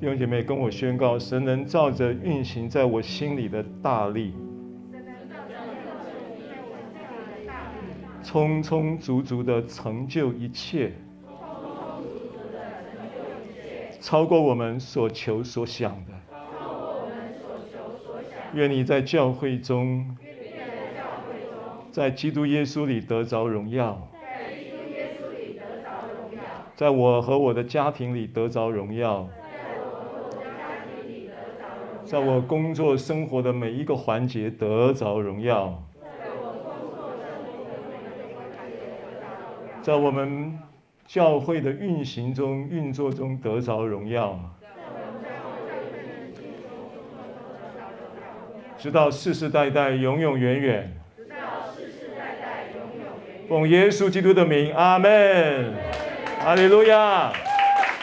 弟兄姐妹跟我宣告：神能照着运行在我心里的大力，充充足足的成就一切，超过我们所求所想的。愿你在教会中，在基督耶稣里得着荣耀，在我和我的家庭里得着荣耀。在我工作生活的每一个环节得着荣耀，在我们教会的运行中、运作中得着荣耀，直到世世代代、永永远远。奉耶稣基督的名，阿门，哈利路亚。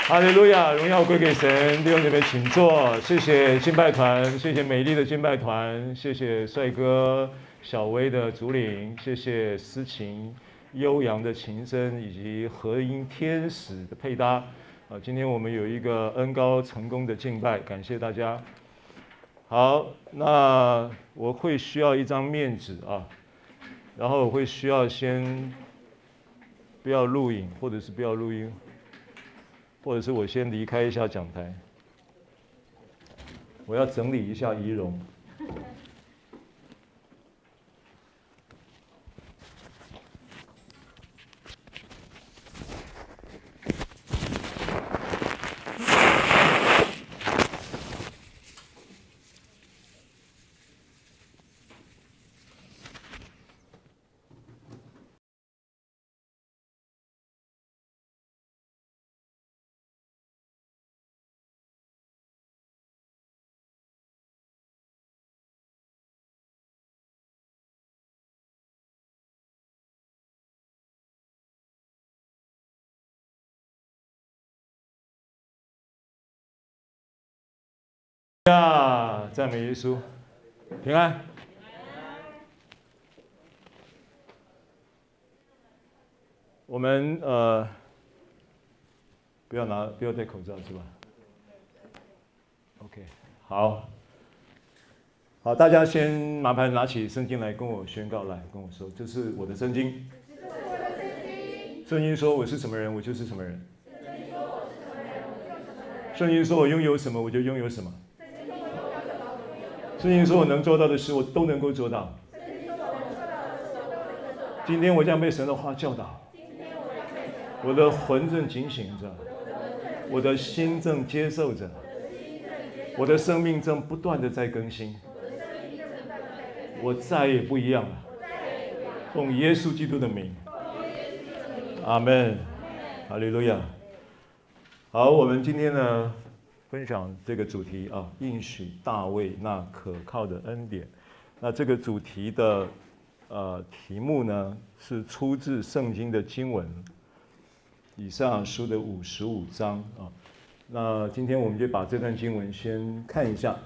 哈利路亚，荣耀归给神。弟兄姐妹，请坐。谢谢敬拜团，谢谢美丽的敬拜团，谢谢帅哥小薇的主领，谢谢诗琴悠扬的琴声以及和音天使的配搭。啊，今天我们有一个恩高成功的敬拜，感谢大家。好，那我会需要一张面纸啊，然后我会需要先不要录影，或者是不要录音。或者是我先离开一下讲台，我要整理一下仪容。呀，赞美耶稣，平安。我们呃，不要拿，不要戴口罩是吧？OK，好，好，大家先麻烦拿起圣经来跟我宣告，来跟我说，这是我的圣经。圣经说我是什么人，我就是什么人。圣经说我拥有什么，我就拥有什么。圣经说：“我能做到的事，我都能够做到。今天我将被神的话教导，我的魂正警醒着，我的心正接受着，我的生命正不断的在更新。我再也不一样了。奉耶稣基督的名，阿门，哈利路亚。好，我们今天呢？”分享这个主题啊，应许大卫那可靠的恩典。那这个主题的呃题目呢，是出自圣经的经文，以赛亚书的五十五章啊。那今天我们就把这段经文先看一下，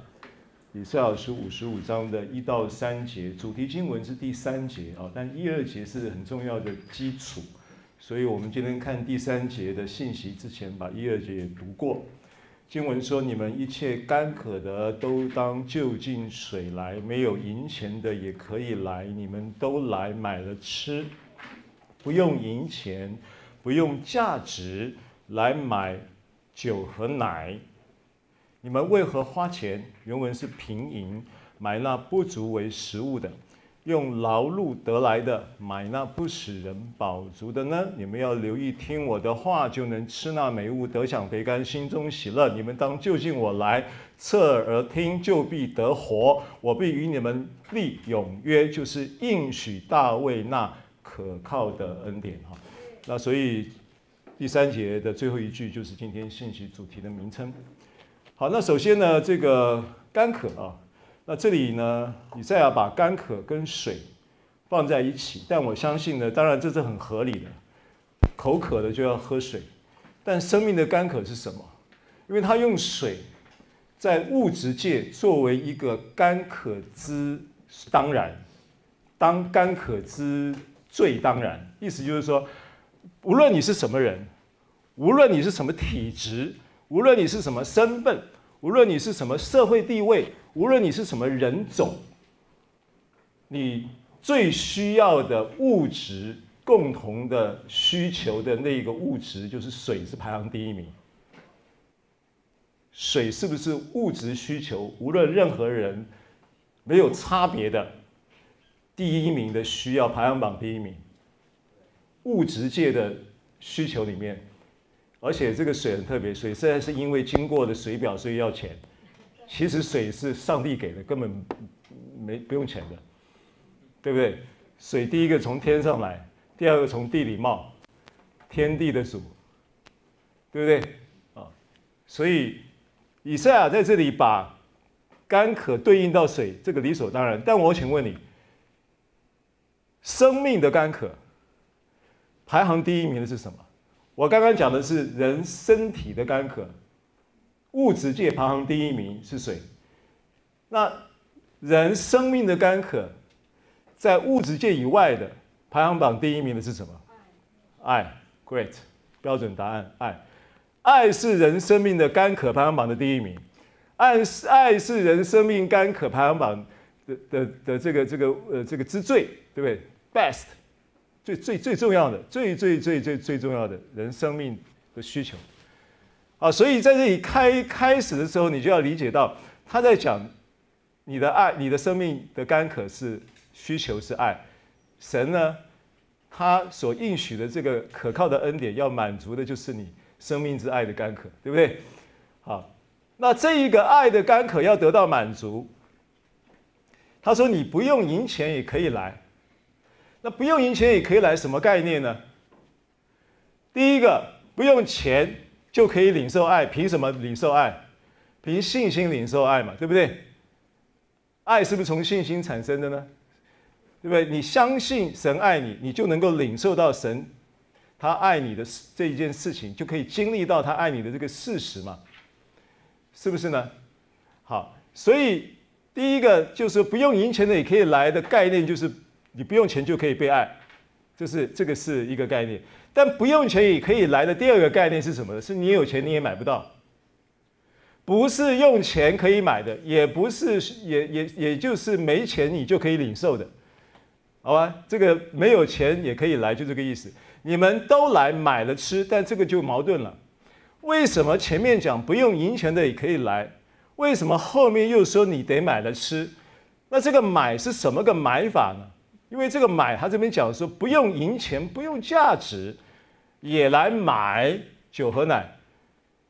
以赛亚书五十五章的一到三节，主题经文是第三节啊，但一二节是很重要的基础，所以我们今天看第三节的信息之前，把一二节也读过。经文说：“你们一切干渴的都当就近水来，没有银钱的也可以来，你们都来买了吃，不用银钱，不用价值来买酒和奶。你们为何花钱？原文是平银，买那不足为食物的。”用劳碌得来的买那不使人饱足的呢？你们要留意听我的话，就能吃那美物，得享肥甘，心中喜乐。你们当就近我来，侧耳听，就必得活。我必与你们立永约，就是应许大卫那可靠的恩典。哈，那所以第三节的最后一句就是今天信息主题的名称。好，那首先呢，这个干渴啊。那这里呢，以赛亚把干渴跟水放在一起，但我相信呢，当然这是很合理的，口渴的就要喝水，但生命的干渴是什么？因为他用水在物质界作为一个干渴之当然，当干渴之最当然，意思就是说，无论你是什么人，无论你是什么体质，无论你是什么身份，无论你是什么社会地位，无论你是什么人种，你最需要的物质共同的需求的那个物质就是水，是排行第一名。水是不是物质需求？无论任何人，没有差别的，第一名的需要排行榜第一名。物质界的需求里面，而且这个水很特别，水虽然是因为经过的水表，所以要钱。其实水是上帝给的，根本没不用钱的，对不对？水第一个从天上来，第二个从地里冒，天地的主，对不对？啊，所以。以赛亚在这里把干渴对应到水，这个理所当然。但我请问你，生命的干渴排行第一名的是什么？我刚刚讲的是人身体的干渴，物质界排行第一名是水。那人生命的干渴，在物质界以外的排行榜第一名的是什么？爱，Great，标准答案，爱。爱是人生命的干渴排行榜的第一名，爱是爱是人生命干渴排行榜的的的，的这个这个呃这个之最，对不对？Best，最最最重要的，最最最最最重要的人生命的需求。啊，所以在这里开开始的时候，你就要理解到他在讲你的爱，你的生命的干渴是需求是爱，神呢，他所应许的这个可靠的恩典要满足的就是你。生命之爱的干渴，对不对？好，那这一个爱的干渴要得到满足，他说你不用银钱也可以来。那不用银钱也可以来，什么概念呢？第一个，不用钱就可以领受爱，凭什么领受爱？凭信心领受爱嘛，对不对？爱是不是从信心产生的呢？对不对？你相信神爱你，你就能够领受到神。他爱你的这一件事情，就可以经历到他爱你的这个事实嘛？是不是呢？好，所以第一个就是不用银钱的也可以来的概念，就是你不用钱就可以被爱，就是这个是一个概念。但不用钱也可以来的第二个概念是什么呢？是你有钱你也买不到，不是用钱可以买的，也不是也也也就是没钱你就可以领受的，好吧？这个没有钱也可以来，就这个意思。你们都来买了吃，但这个就矛盾了。为什么前面讲不用银钱的也可以来？为什么后面又说你得买了吃？那这个买是什么个买法呢？因为这个买，他这边讲说不用银钱，不用价值，也来买酒和奶。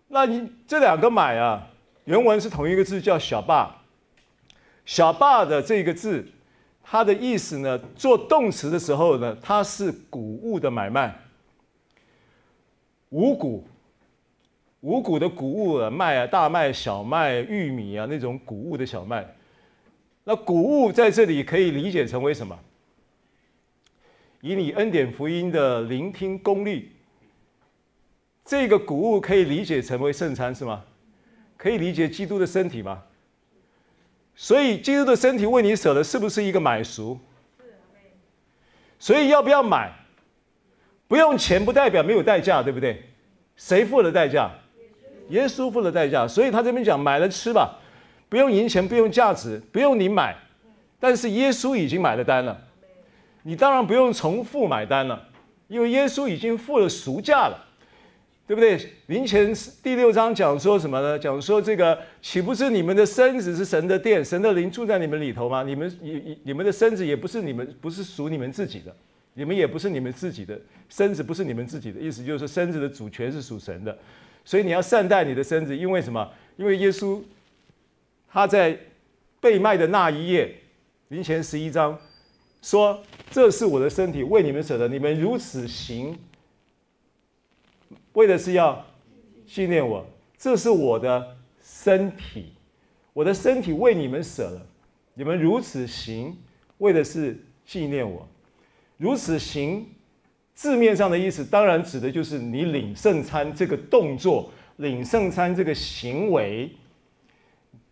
那你这两个买啊，原文是同一个字，叫小霸。小霸的这个字。它的意思呢，做动词的时候呢，它是谷物的买卖，五谷，五谷的谷物啊，麦啊，大麦、小麦、玉米啊，那种谷物的小麦。那谷物在这里可以理解成为什么？以你恩典福音的聆听功力，这个谷物可以理解成为圣餐是吗？可以理解基督的身体吗？所以基督的身体为你舍的，是不是一个买赎？所以要不要买？不用钱不代表没有代价，对不对？谁付了代价？耶稣付了代价。所以他这边讲买了吃吧，不用银钱，不用价值，不用你买，但是耶稣已经买了单了。你当然不用重复买单了，因为耶稣已经付了赎价了。对不对？林前第六章讲说什么呢？讲说这个岂不是你们的身子是神的殿，神的灵住在你们里头吗？你们你你们的身子也不是你们，不是属你们自己的，你们也不是你们自己的身子，不是你们自己的意思，就是说身子的主权是属神的，所以你要善待你的身子，因为什么？因为耶稣他在被卖的那一夜，林前十一章说：“这是我的身体，为你们舍的，你们如此行。”为的是要纪念我，这是我的身体，我的身体为你们舍了，你们如此行，为的是纪念我。如此行，字面上的意思当然指的就是你领圣餐这个动作，领圣餐这个行为，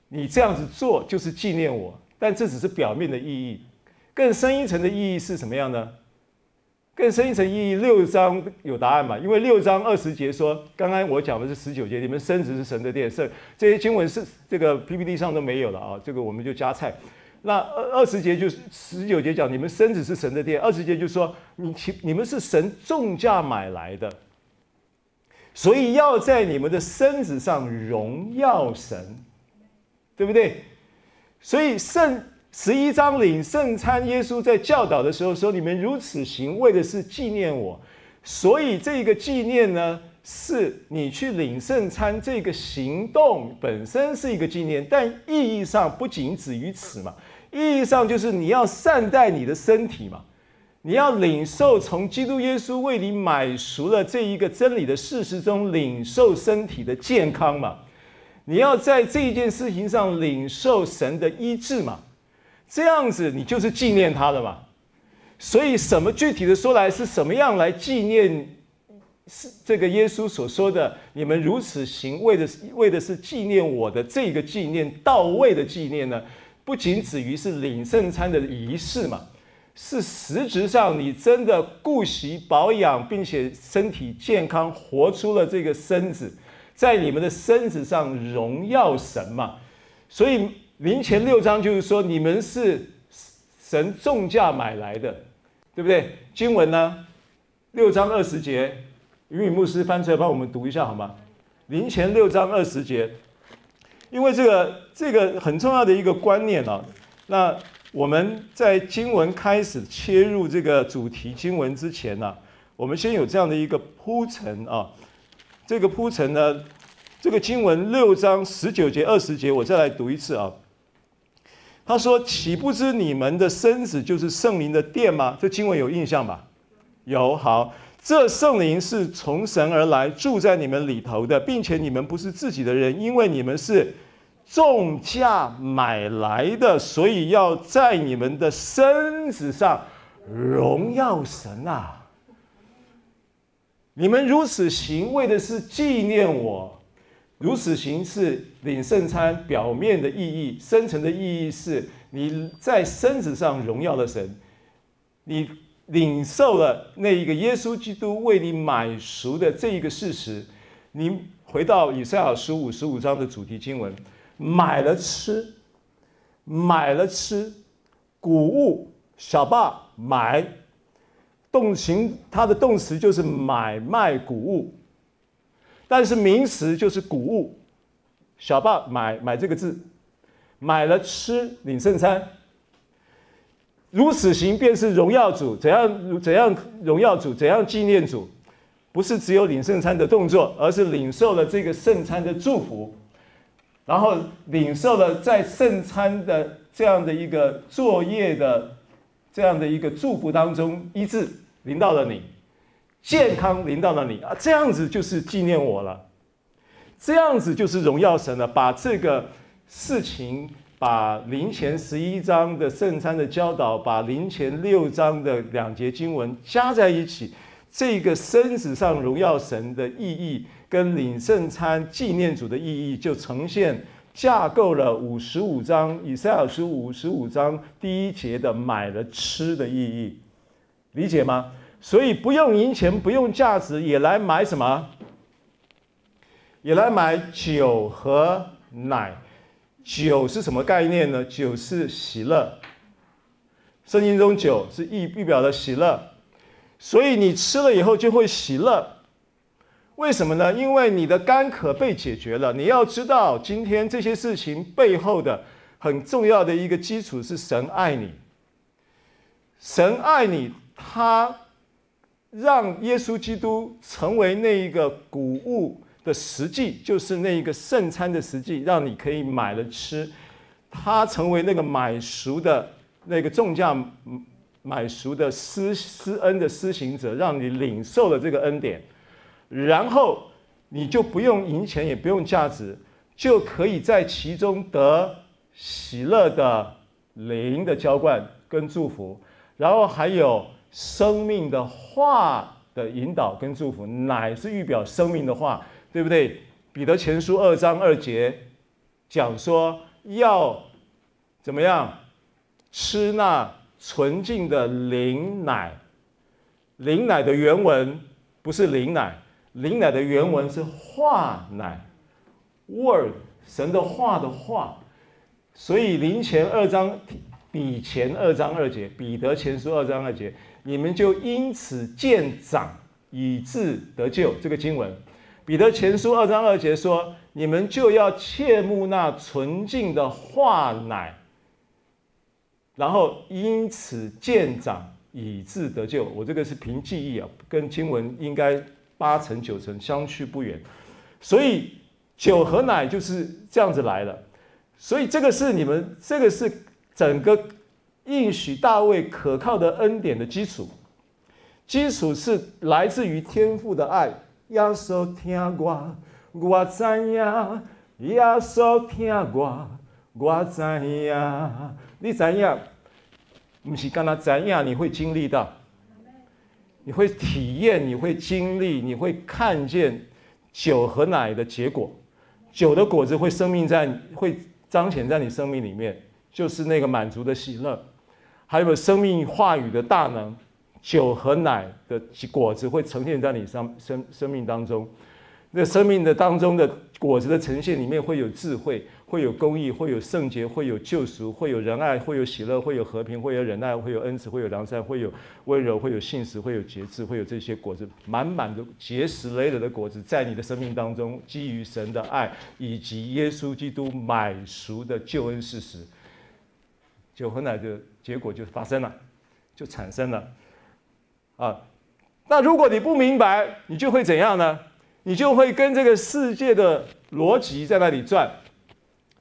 你这样子做就是纪念我。但这只是表面的意义，更深一层的意义是什么样呢？更深一层意义，六章有答案嘛？因为六章二十节说，刚刚我讲的是十九节，你们身子是神的殿，是这些经文是这个 PPT 上都没有了啊，这个我们就加菜。那二二十节就是十九节讲，你们身子是神的殿，二十节就说你其你们是神重价买来的，所以要在你们的身子上荣耀神，对不对？所以圣。十一章领圣餐，耶稣在教导的时候说：“你们如此行，为的是纪念我。”所以这个纪念呢，是你去领圣餐这个行动本身是一个纪念，但意义上不仅止于此嘛。意义上就是你要善待你的身体嘛，你要领受从基督耶稣为你买赎了这一个真理的事实中领受身体的健康嘛。你要在这一件事情上领受神的医治嘛。这样子，你就是纪念他了嘛？所以，什么具体的说来是什么样来纪念？是这个耶稣所说的，你们如此行，为的是为的是纪念我的这个纪念到位的纪念呢？不仅止于是领圣餐的仪式嘛，是实质上你真的顾惜保养，并且身体健康，活出了这个身子，在你们的身子上荣耀神嘛。所以。林前六章就是说，你们是神重价买来的，对不对？经文呢，六章二十节，云雨牧师翻出来帮我们读一下好吗？林前六章二十节，因为这个这个很重要的一个观念啊。那我们在经文开始切入这个主题经文之前呢，我们先有这样的一个铺陈啊。这个铺陈呢，这个经文六章十九节二十节，我再来读一次啊。他说：“岂不知你们的身子就是圣灵的殿吗？”这经文有印象吧？有。好，这圣灵是从神而来，住在你们里头的，并且你们不是自己的人，因为你们是重价买来的，所以要在你们的身子上荣耀神啊！你们如此行，为的是纪念我。如此行是领圣餐表面的意义，深层的意义是你在身子上荣耀了神，你领受了那一个耶稣基督为你买赎的这一个事实。你回到以赛亚书五十五章的主题经文，买了吃，买了吃，谷物小霸买，动情它的动词就是买卖谷物。但是名词就是谷物，小霸买买这个字，买了吃领圣餐，如此行便是荣耀主，怎样怎样荣耀主，怎样纪念主，不是只有领圣餐的动作，而是领受了这个圣餐的祝福，然后领受了在圣餐的这样的一个作业的这样的一个祝福当中医治临到了你。健康临到了你啊，这样子就是纪念我了，这样子就是荣耀神了。把这个事情，把林前十一章的圣餐的教导，把林前六章的两节经文加在一起，这个生死上荣耀神的意义，跟领圣餐纪念主的意义，就呈现架构了五十五章以赛亚书五十五章第一节的买了吃的意义，理解吗？所以不用银钱，不用价值，也来买什么？也来买酒和奶。酒是什么概念呢？酒是喜乐。圣经中酒是预预表的喜乐，所以你吃了以后就会喜乐。为什么呢？因为你的干渴被解决了。你要知道，今天这些事情背后的很重要的一个基础是神爱你。神爱你，他。让耶稣基督成为那一个谷物的实际，就是那一个圣餐的实际，让你可以买了吃。他成为那个买赎的那个重价买赎的施施恩的施行者，让你领受了这个恩典，然后你就不用银钱，也不用价值，就可以在其中得喜乐的灵的浇灌跟祝福，然后还有。生命的话的引导跟祝福，乃是预表生命的话，对不对？彼得前书二章二节讲说要怎么样吃那纯净的灵奶，灵奶的原文不是灵奶，灵奶的原文是话奶，word，神的话的话。所以林前二章比前二章二节，彼得前书二章二节，你们就因此渐长，以致得救。这个经文，彼得前书二章二节说，你们就要切慕那纯净的化奶，然后因此渐长，以致得救。我这个是凭记忆啊，跟经文应该八成九成相去不远。所以酒和奶就是这样子来的。所以这个是你们，这个是整个应许大卫可靠的恩典的基础，基础是来自于天父的爱。耶稣听我，我知影；耶稣听我，我知影。你知影，不是刚才知影，你会经历到，你会体验，你会经历，你会看见酒和奶的结果，酒的果子会生命在会。彰显在你生命里面，就是那个满足的喜乐，还有生命话语的大能，酒和奶的果子会呈现在你生生生命当中。那生命的当中的果子的呈现里面会有智慧，会有公义，会有圣洁，会有救赎，会有仁爱，会有喜乐，会有和平，会有忍耐，会有恩慈，会有良善，会有温柔，会有信实，会有节制，会有这些果子，满满的结实累累的果子，在你的生命当中，基于神的爱以及耶稣基督买赎的救恩事实，酒和奶的结果就发生了，就产生了。啊，那如果你不明白，你就会怎样呢？你就会跟这个世界的逻辑在那里转，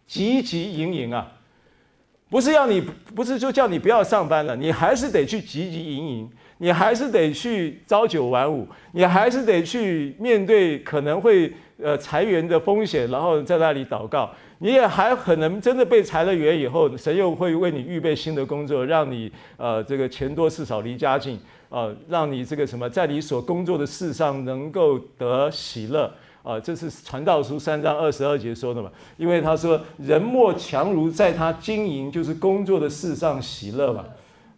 汲汲营营啊，不是要你，不是就叫你不要上班了，你还是得去汲汲营营，你还是得去朝九晚五，你还是得去面对可能会呃裁员的风险，然后在那里祷告，你也还可能真的被裁了员以后，神又会为你预备新的工作，让你呃这个钱多事少离家近。啊，让你这个什么，在你所工作的事上能够得喜乐啊！这是传道书三章二十二节说的嘛？因为他说，人莫强如在他经营就是工作的事上喜乐嘛。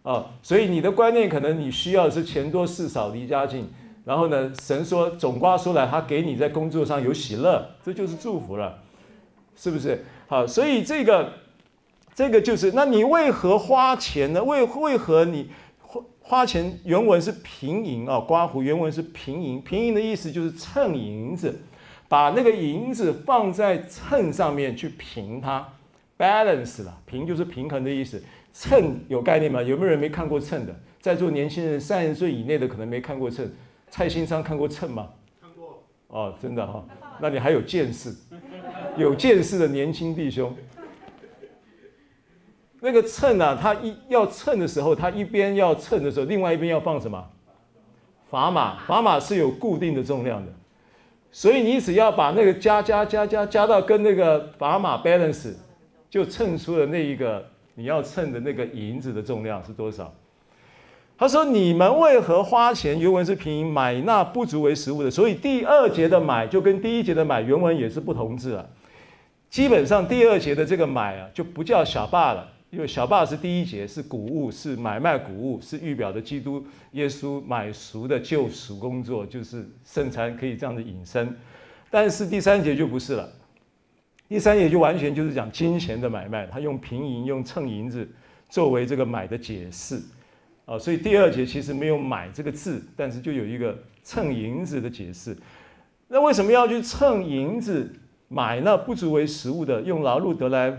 啊，所以你的观念可能你需要是钱多事少离家近，然后呢，神说总括说来，他给你在工作上有喜乐，这就是祝福了，是不是？好，所以这个这个就是，那你为何花钱呢？为为何你？花花钱原文是平银啊，刮胡原文是平银，平银的意思就是称银子，把那个银子放在秤上面去平它，balance 了，平就是平衡的意思。秤有概念吗？有没有人没看过秤的？在座年轻人三十岁以内的可能没看过秤。蔡新昌看过秤吗？看过。哦，真的哈、哦，那你还有见识，有见识的年轻弟兄。那个秤啊，他一要称的时候，他一边要称的时候，另外一边要放什么？砝码，砝码是有固定的重量的，所以你只要把那个加加加加加到跟那个砝码 balance，就称出了那一个你要称的那个银子的重量是多少。他说：“你们为何花钱？原文是平买那不足为食物的。所以第二节的买就跟第一节的买原文也是不同字啊。基本上第二节的这个买啊，就不叫小霸了。”因为小霸是第一节，是谷物，是买卖谷物，是预表的基督耶稣买赎的救赎工作，就是圣餐可以这样子引申。但是第三节就不是了，第三节就完全就是讲金钱的买卖，他用平银用秤银子作为这个买的解释啊，所以第二节其实没有买这个字，但是就有一个秤银子的解释。那为什么要去称银子买那不足为食物的，用劳碌得来？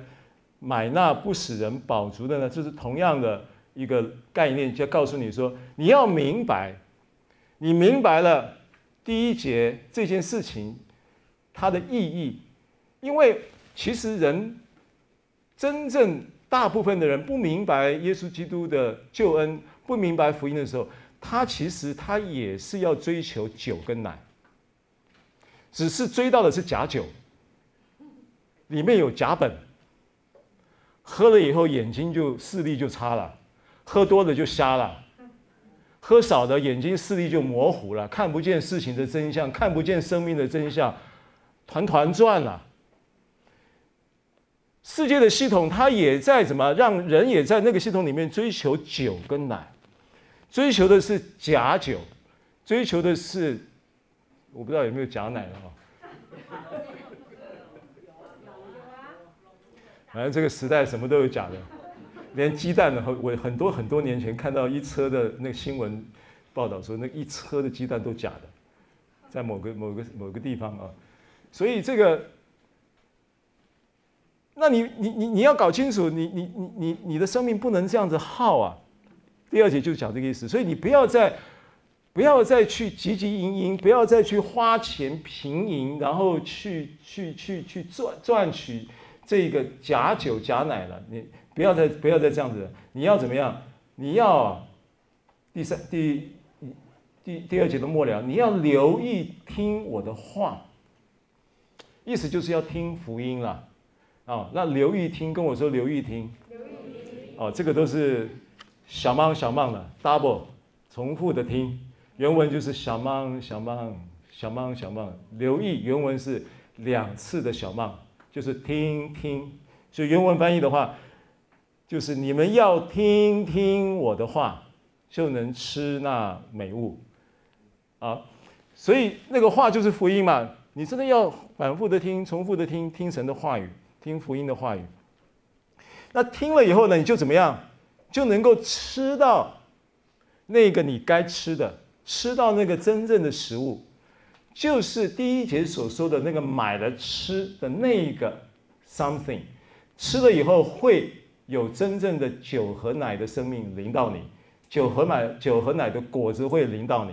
买那不使人饱足的呢？这是同样的一个概念，就告诉你说，你要明白，你明白了第一节这件事情它的意义，因为其实人真正大部分的人不明白耶稣基督的救恩，不明白福音的时候，他其实他也是要追求酒跟奶，只是追到的是假酒，里面有甲苯。喝了以后眼睛就视力就差了，喝多了就瞎了，喝少的眼睛视力就模糊了，看不见事情的真相，看不见生命的真相，团团转了。世界的系统它也在怎么让人也在那个系统里面追求酒跟奶，追求的是假酒，追求的是我不知道有没有假奶了哈。反正这个时代什么都有假的，连鸡蛋呢，我很多很多年前看到一车的那个新闻报道说，那一车的鸡蛋都假的，在某个某个某个地方啊，所以这个，那你你你你要搞清楚，你你你你你的生命不能这样子耗啊。第二节就讲这个意思，所以你不要再不要再去汲汲营营，不要再去花钱平营，然后去去去去赚赚取。这个假酒假奶了，你不要再不要再这样子，你要怎么样？你要第三第第第二节的末了，你要留意听我的话，意思就是要听福音了啊。那留意听，跟我说留意听，留意听哦，这个都是小忙小忙的 double 重复的听，原文就是小忙小忙小忙小忙，留意原文是两次的小忙。就是听听，所以原文翻译的话，就是你们要听听我的话，就能吃那美物，啊，所以那个话就是福音嘛。你真的要反复的听，重复的听，听神的话语，听福音的话语。那听了以后呢，你就怎么样？就能够吃到那个你该吃的，吃到那个真正的食物。就是第一节所说的那个买了吃的那一个 something，吃了以后会有真正的酒和奶的生命临到你，酒和奶酒和奶的果子会临到你，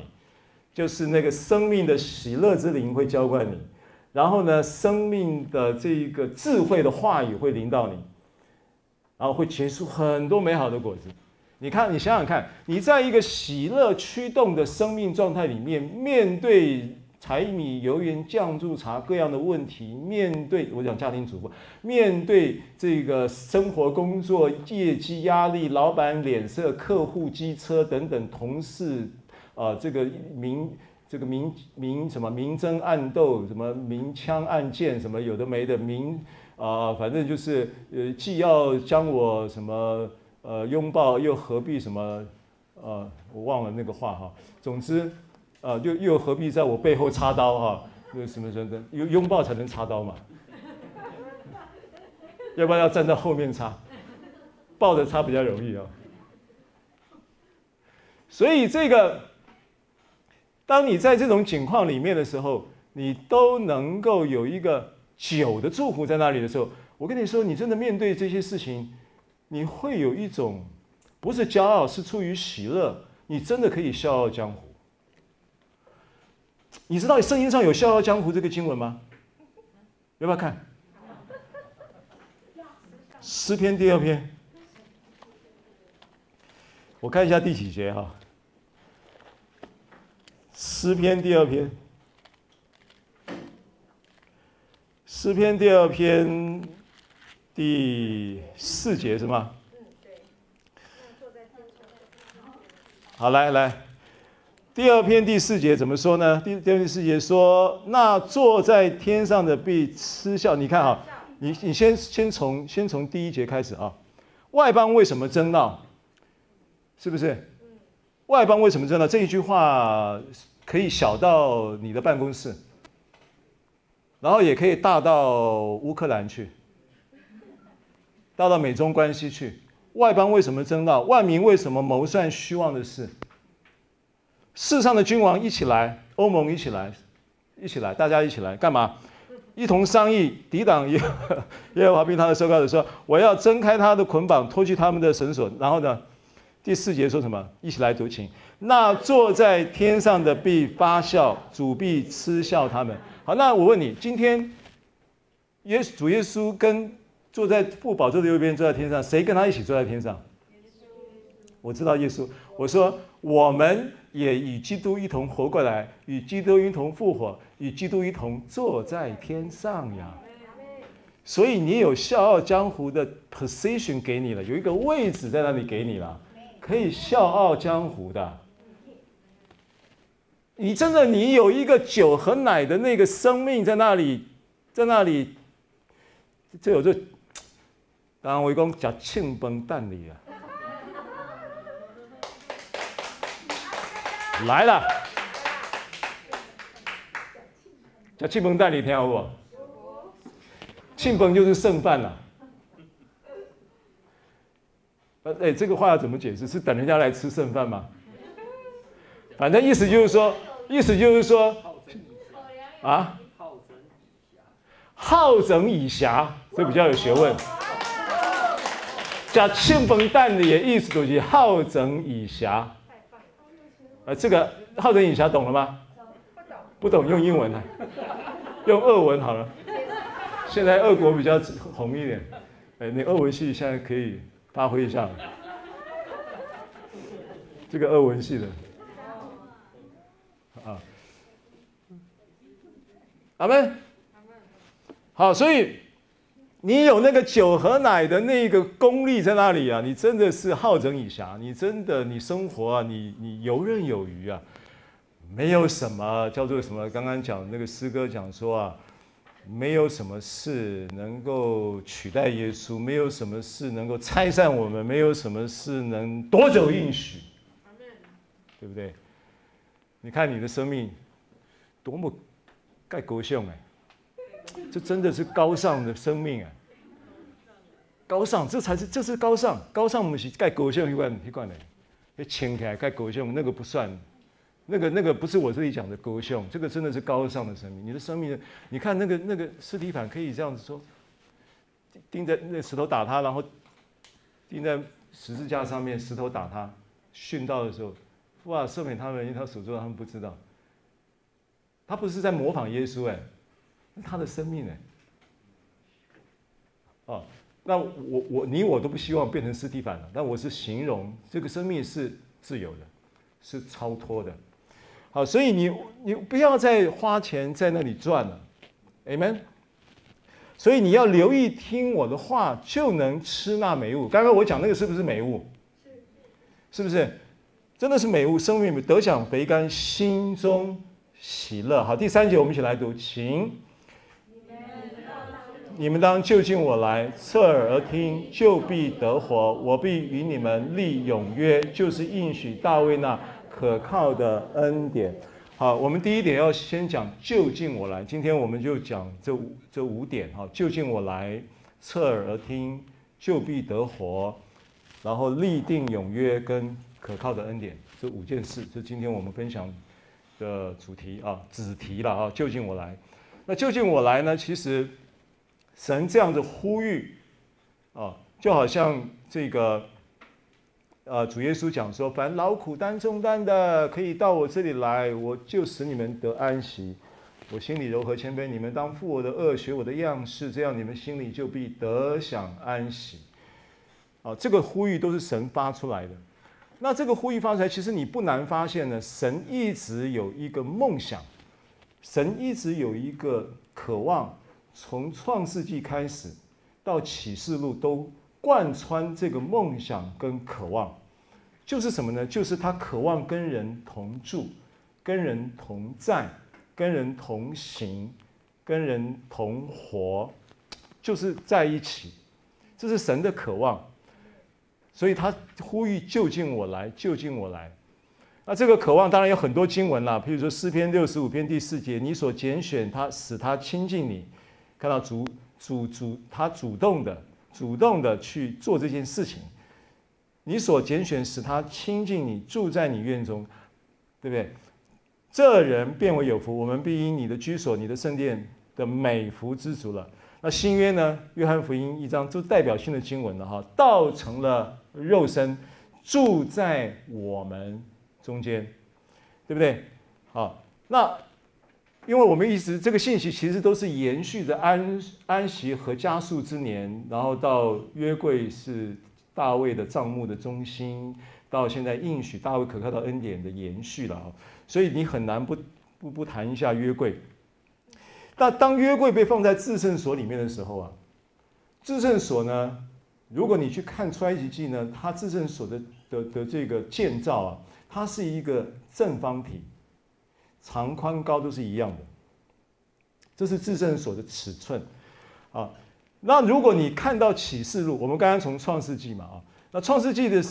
就是那个生命的喜乐之灵会浇灌你，然后呢，生命的这一个智慧的话语会临到你，然后会结出很多美好的果子。你看，你想想看，你在一个喜乐驱动的生命状态里面，面对。柴米油盐酱醋茶各样的问题，面对我讲家庭主妇，面对这个生活工作业绩压力、老板脸色、客户机车等等，同事啊、这个明这个明明什么明争暗斗，什么明枪暗箭，什么有的没的明啊、反正就是呃，既要将我什么呃拥抱，又何必什么呃，我忘了那个话哈，总之。啊，又又何必在我背后插刀哈？那什么什么的，拥拥抱才能插刀嘛？要不然要站在后面插，抱着插比较容易啊。所以这个，当你在这种情况里面的时候，你都能够有一个酒的祝福在那里的时候，我跟你说，你真的面对这些事情，你会有一种不是骄傲，是出于喜乐，你真的可以笑傲江湖。你知道圣经上有《笑傲江湖》这个经文吗？要不要看？诗篇第二篇，我看一下第几节哈。诗篇第二篇，诗篇第二篇第四节是吗？好，来来。第二篇第四节怎么说呢？第第二篇第四节说：“那坐在天上的必嗤笑。”你看哈，你你先先从先从第一节开始啊。外邦为什么争闹？是不是？外邦为什么争闹？这一句话可以小到你的办公室，然后也可以大到乌克兰去，大到美中关系去。外邦为什么争闹？万民为什么谋算虚妄的事？世上的君王一起来，欧盟一起来，一起来，大家一起来干嘛？一同商议抵挡耶 耶和华并他的受膏者说：“我要挣开他的捆绑，脱去他们的绳索。”然后呢，第四节说什么？一起来读经。那坐在天上的必发笑，主必嗤笑他们。好，那我问你，今天耶稣主耶稣跟坐在父宝座的右边，坐在天上，谁跟他一起坐在天上？我知道耶稣。我说我们。也与基督一同活过来，与基督一同复活，与基督一同坐在天上呀。所以你有笑傲江湖的 position 给你了，有一个位置在那里给你了，可以笑傲江湖的。你真的，你有一个酒和奶的那个生命在那里，在那里，这有这，当然我讲叫庆崩蛋里啊。来了，叫庆丰蛋，你听好不？庆丰就是剩饭了。呃，哎，这个话要怎么解释？是等人家来吃剩饭吗？反正意思就是说，意思就是说，啊，好整以暇，这比较有学问。叫庆丰蛋的意思就是好整以暇。呃，这个好整以暇懂了吗？不懂用英文啊，用俄文好了。现在俄国比较红一点，哎，你俄文系现在可以发挥一下。这个俄文系的，啊，阿门。好，所以。你有那个酒和奶的那个功力在那里啊？你真的是好整以暇，你真的你生活啊，你你游刃有余啊，没有什么叫做什么。刚刚讲那个诗歌讲说啊，没有什么事能够取代耶稣，没有什么事能够拆散我们，没有什么事能夺走应许，对不对？你看你的生命多么盖高兴哎！这真的是高尚的生命啊！高尚，这才是这是高尚。高尚不是盖狗熊一罐一罐的，那牵起来盖狗熊那个不算，那个那个不是我这里讲的狗熊，这个真的是高尚的生命。你的生命，你看那个那个尸体反可以这样子说，钉在那石头打他，然后钉在十字架上面，石头打他，殉道的时候，哇，赦免他们一条手咒，他们不知道，他不是在模仿耶稣哎。他的生命呢？哦，那我我你我都不希望变成司提反了，但我是形容这个生命是自由的，是超脱的。好，所以你你不要再花钱在那里赚了，Amen。所以你要留意听我的话，就能吃那美物。刚刚我讲那个是不是美物？是，是不是？真的是美物，生命得享肥甘，心中喜乐。好，第三节我们一起来读，请。你们当就近我来，侧耳而听，就必得活。我必与你们立永约，就是应许大卫那可靠的恩典。好，我们第一点要先讲就近我来。今天我们就讲这五这五点哈，就近我来，侧耳而听，就必得活，然后立定永约跟可靠的恩典这五件事，这今天我们分享的主题啊，子题了啊，就近我来。那就近我来呢，其实。神这样的呼吁，啊，就好像这个，呃，主耶稣讲说：“凡劳苦担重担的，可以到我这里来，我就使你们得安息。我心里柔和谦卑，你们当负我的轭，学我的样式，这样你们心里就必得享安息。”啊，这个呼吁都是神发出来的。那这个呼吁发出来，其实你不难发现呢，神一直有一个梦想，神一直有一个渴望。从创世纪开始到启示录，都贯穿这个梦想跟渴望，就是什么呢？就是他渴望跟人同住，跟人同在，跟人同行，跟人同活，就是在一起。这是神的渴望，所以他呼吁就近我来，就近我来。那这个渴望当然有很多经文啦，譬如说诗篇六十五篇第四节：“你所拣选他，使他亲近你。”看到主主主，他主动的主动的去做这件事情，你所拣选使他亲近你，住在你院中，对不对？这人便为有福。我们必因你的居所、你的圣殿的美福知足了。那新约呢？约翰福音一章就代表性的经文了哈，道成了肉身，住在我们中间，对不对？好，那。因为我们一直这个信息其实都是延续着安安息和加数之年，然后到约柜是大卫的帐幕的中心，到现在应许大卫可靠的恩典的延续了啊，所以你很难不不不谈一下约柜。那当约柜被放在至圣所里面的时候啊，至圣所呢，如果你去看出埃及记呢，它至圣所的的的这个建造啊，它是一个正方体。长宽高都是一样的，这是自圣所的尺寸啊。那如果你看到启示录，我们刚刚从创世纪嘛啊，那创世纪的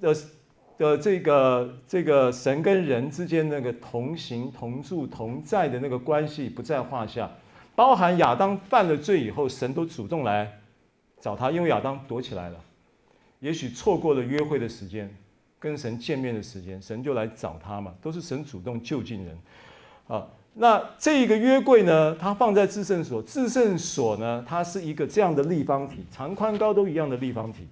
的的这个这个神跟人之间那个同行同住同在的那个关系不在话下，包含亚当犯了罪以后，神都主动来找他，因为亚当躲起来了，也许错过了约会的时间，跟神见面的时间，神就来找他嘛，都是神主动就近人，啊。那这一个约柜呢，它放在至圣所，至圣所呢，它是一个这样的立方体，长宽高都一样的立方体。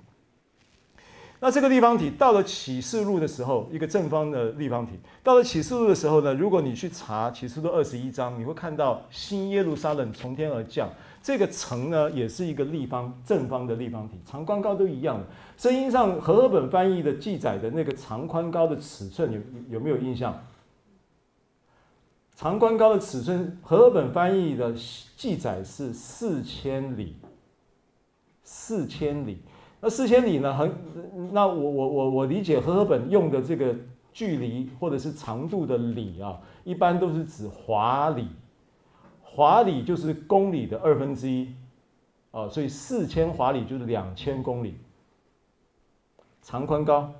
那这个立方体到了启示录的时候，一个正方的立方体，到了启示录的时候呢，如果你去查启示录二十一章，你会看到新耶路撒冷从天而降，这个城呢，也是一个立方正方的立方体，长宽高都一样的。圣经上和合本翻译的记载的那个长宽高的尺寸有有没有印象？长宽高的尺寸，和合本翻译的记载是四千里。四千里，那四千里呢？很，那我我我我理解和合本用的这个距离或者是长度的里啊，一般都是指华里。华里就是公里的二分之一，啊，所以四千华里就是两千公里。长宽高，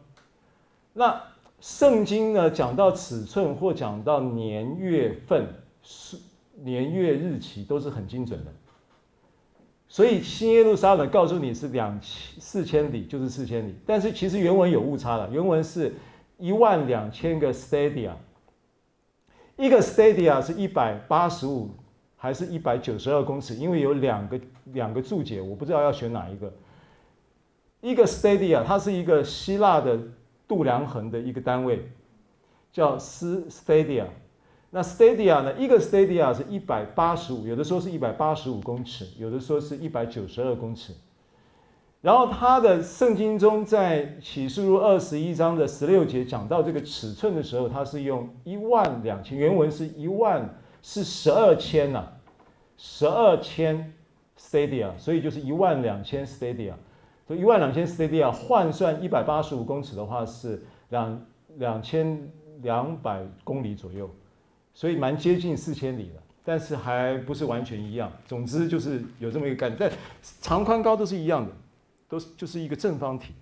那。圣经呢，讲到尺寸或讲到年月份、是年月日期都是很精准的，所以新耶路撒冷告诉你是两千四千里就是四千里，但是其实原文有误差了，原文是一万两千个 stadia，一个 stadia 是一百八十五还是一百九十二公尺？因为有两个两个注解，我不知道要选哪一个。一个 stadia 它是一个希腊的。度量衡的一个单位叫斯 stadia，那 stadia 呢？一个 stadia 是一百八十五，有的说是一百八十五公尺，有的说是一百九十二公尺。然后他的圣经中在启示录二十一章的十六节讲到这个尺寸的时候，他是用一万两千，原文是一万是十二千呐，十二千 stadia，所以就是一万两千 stadia。所以一万两千 stadia 换算一百八十五公尺的话是两两千两百公里左右，所以蛮接近四千里的，但是还不是完全一样。总之就是有这么一个概念，但长宽高都是一样的，都是就是一个正方体。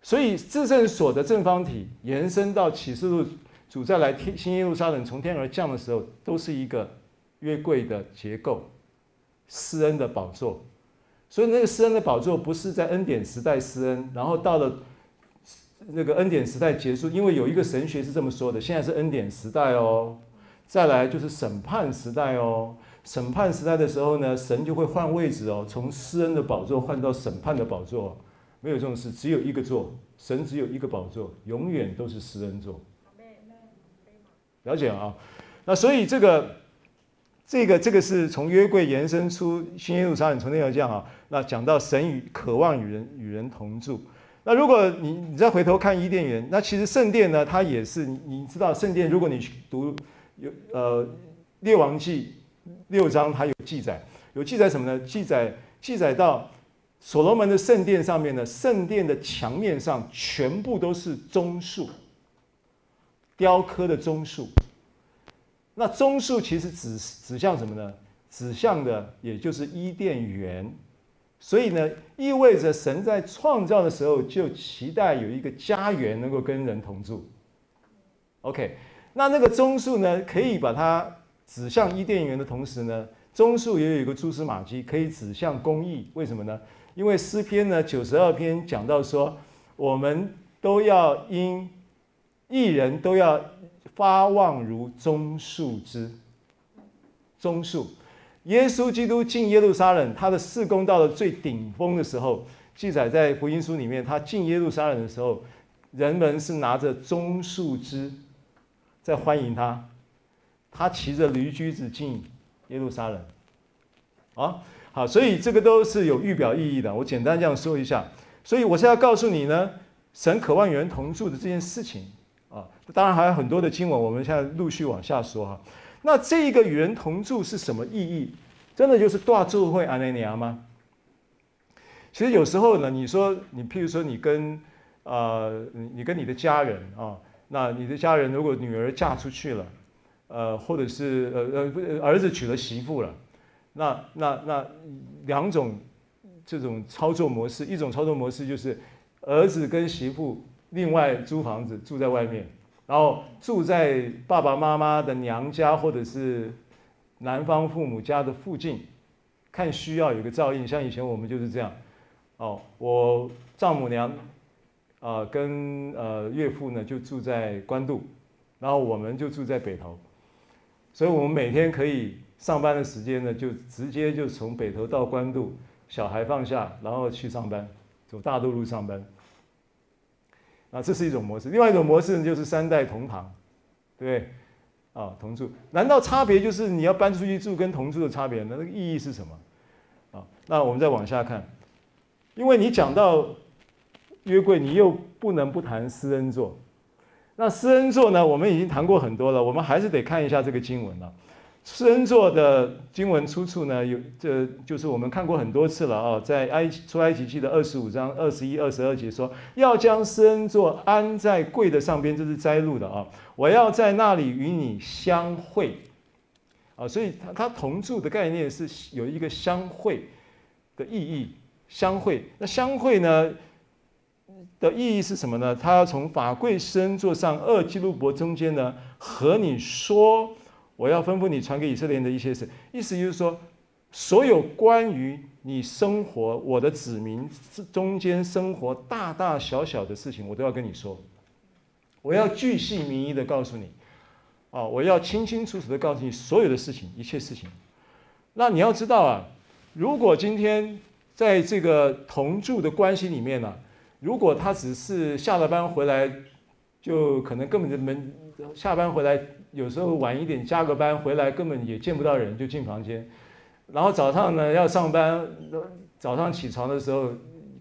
所以自证所的正方体延伸到启示录主再来天新耶路撒冷从天而降的时候，都是一个约柜的结构，施恩的宝座。所以那个施恩的宝座不是在恩典时代施恩，然后到了那个恩典时代结束，因为有一个神学是这么说的：现在是恩典时代哦，再来就是审判时代哦。审判时代的时候呢，神就会换位置哦，从施恩的宝座换到审判的宝座。没有这种事，只有一个座，神只有一个宝座，永远都是施恩座。了解啊？那所以这个。这个这个是从约柜延伸出新耶路撒冷从天而降啊，那讲到神与渴望与人与人同住。那如果你你再回头看伊甸园，那其实圣殿呢，它也是你知道圣殿，如果你去读有呃列王记六章，它有记载，有记载什么呢？记载记载到所罗门的圣殿上面呢，圣殿的墙面上全部都是棕树，雕刻的棕树。那棕树其实指指向什么呢？指向的也就是伊甸园，所以呢，意味着神在创造的时候就期待有一个家园能够跟人同住。OK，那那个棕树呢，可以把它指向伊甸园的同时呢，棕树也有一个蛛丝马迹，可以指向公义。为什么呢？因为诗篇呢九十二篇讲到说，我们都要因一人都要。发旺如棕树枝，棕树。耶稣基督进耶路撒冷，他的事工到了最顶峰的时候，记载在福音书里面。他进耶路撒冷的时候，人们是拿着棕树枝在欢迎他。他骑着驴驹子进耶路撒冷。啊，好，所以这个都是有预表意义的。我简单这样说一下。所以我是要告诉你呢，神渴望与人同住的这件事情。当然还有很多的经文，我们现在陆续往下说哈。那这一个与人同住是什么意义？真的就是大做会安尼尼吗？其实有时候呢，你说你譬如说你跟呃你你跟你的家人啊，那你的家人如果女儿嫁出去了，呃，或者是呃呃儿子娶了媳妇了，那那那两种这种操作模式，一种操作模式就是儿子跟媳妇。另外租房子住在外面，然后住在爸爸妈妈的娘家或者是男方父母家的附近，看需要有个照应。像以前我们就是这样，哦，我丈母娘啊、跟呃岳父呢就住在关渡，然后我们就住在北投，所以我们每天可以上班的时间呢就直接就从北投到关渡，小孩放下然后去上班，走大渡路上班。啊，这是一种模式。另外一种模式呢，就是三代同堂，对？啊，同住。难道差别就是你要搬出去住跟同住的差别？那那个意义是什么？啊，那我们再往下看，因为你讲到约柜，你又不能不谈施恩座。那施恩座呢，我们已经谈过很多了，我们还是得看一下这个经文了。施恩座的经文出处呢，有这就是我们看过很多次了啊，在埃出埃及记的二十五章二十一、二十二节说，要将施恩座安在柜的上边，这是摘录的啊。我要在那里与你相会啊，所以它它同住的概念是有一个相会的意义。相会，那相会呢的意义是什么呢？它要从法柜施恩座上二基路伯中间呢和你说。我要吩咐你传给以色列人的一些事，意思就是说，所有关于你生活、我的子民中间生活大大小小的事情，我都要跟你说。我要巨细靡遗的告诉你，啊，我要清清楚楚的告诉你所有的事情，一切事情。那你要知道啊，如果今天在这个同住的关系里面呢，如果他只是下了班回来，就可能根本就没下班回来。有时候晚一点加个班回来，根本也见不到人，就进房间。然后早上呢要上班，早上起床的时候，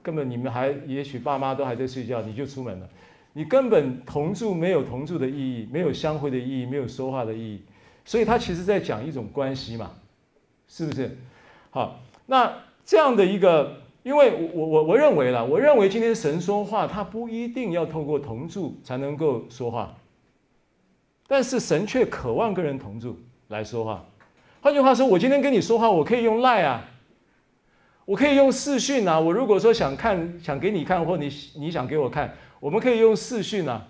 根本你们还也许爸妈都还在睡觉，你就出门了。你根本同住没有同住的意义，没有相会的意义，没有说话的意义。所以他其实在讲一种关系嘛，是不是？好，那这样的一个，因为我我我认为啦，我认为今天神说话，他不一定要透过同住才能够说话。但是神却渴望跟人同住来说话。换句话说，我今天跟你说话，我可以用赖啊，我可以用视讯啊。我如果说想看，想给你看，或你你想给我看，我们可以用视讯啊。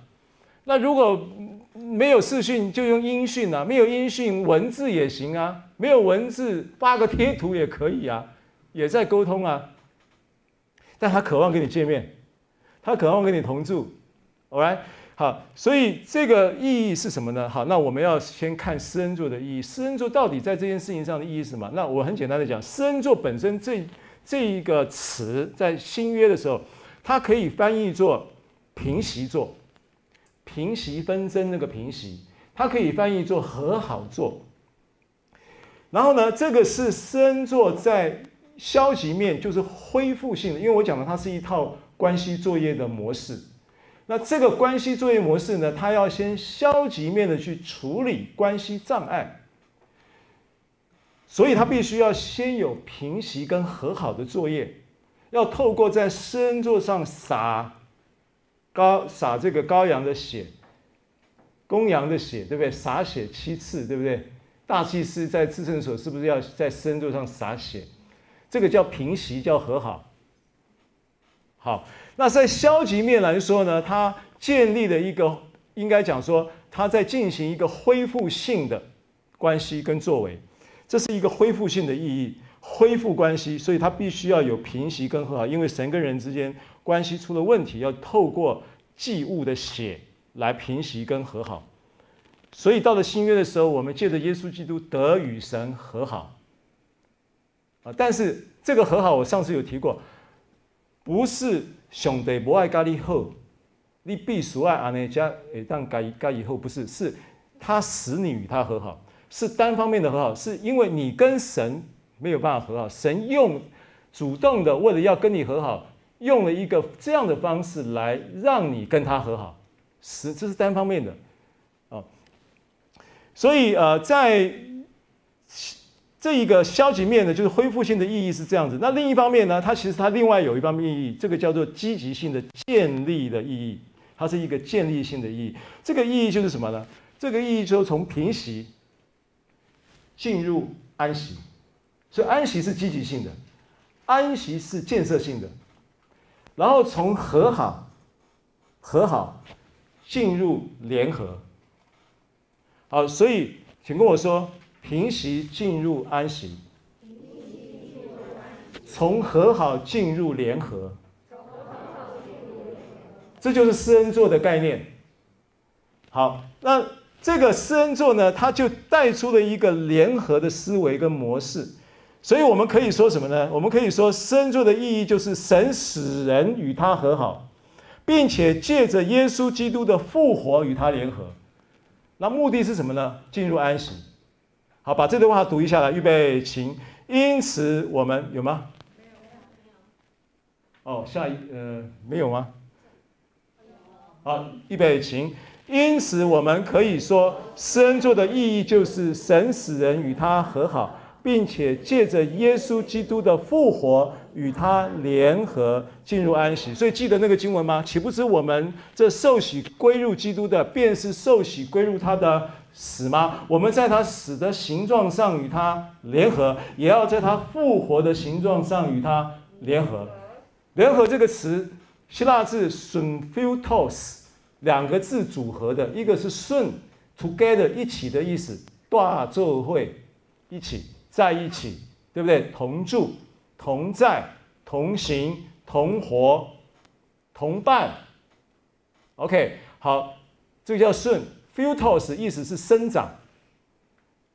那如果没有视讯，就用音讯啊。没有音讯，文字也行啊。没有文字，发个贴图也可以啊，也在沟通啊。但他渴望跟你见面，他渴望跟你同住，all right？好，所以这个意义是什么呢？好，那我们要先看施恩座的意义。施恩座到底在这件事情上的意义是什么？那我很简单的讲，施恩座本身这这一个词在新约的时候，它可以翻译作平息座，平息纷争那个平息，它可以翻译作和好座。然后呢，这个是施恩座在消极面，就是恢复性的，因为我讲的它是一套关系作业的模式。那这个关系作业模式呢，它要先消极面的去处理关系障碍，所以它必须要先有平息跟和好的作业，要透过在施恩座上撒高撒这个羔羊的血，公羊的血，对不对？撒血七次，对不对？大祭司在自圣所是不是要在施恩座上撒血？这个叫平息，叫和好。好。那在消极面来说呢，它建立了一个，应该讲说，它在进行一个恢复性的关系跟作为，这是一个恢复性的意义，恢复关系，所以它必须要有平息跟和好，因为神跟人之间关系出了问题，要透过祭物的血来平息跟和好，所以到了新约的时候，我们借着耶稣基督得与神和好，啊，但是这个和好，我上次有提过，不是。兄弟不爱咖喱后，你必须爱阿内加诶，但该该以后不是，是他使你与他和好，是单方面的和好，是因为你跟神没有办法和好，神用主动的为了要跟你和好，用了一个这样的方式来让你跟他和好，是这是单方面的，啊，所以呃在。这一个消极面呢，就是恢复性的意义是这样子。那另一方面呢，它其实它另外有一方面意义，这个叫做积极性的建立的意义，它是一个建立性的意义。这个意义就是什么呢？这个意义就是从平息进入安息，所以安息是积极性的，安息是建设性的。然后从和好和好，进入联合。好，所以请跟我说，平息进入安息，从和好进入联合，这就是施恩座的概念。好，那这个施恩座呢，它就带出了一个联合的思维跟模式。所以我们可以说什么呢？我们可以说，施恩座的意义就是神使人与他和好，并且借着耶稣基督的复活与他联合。那目的是什么呢？进入安息。好，把这段话读一下来，预备，请。因此，我们有吗？没有。哦，下一呃，没有吗？好，预备，请。因此，我们可以说，施恩座的意义就是神使人与他和好。并且借着耶稣基督的复活与他联合进入安息，所以记得那个经文吗？岂不知我们这受洗归入基督的，便是受洗归入他的死吗？我们在他死的形状上与他联合，也要在他复活的形状上与他联合。联合这个词，希腊字 symphytos 两个字组合的，一个是 syn together 一起的意思，大作会一起。在一起，对不对？同住、同在、同行、同活、同伴。OK，好，这个叫顺 futos 意思是生长。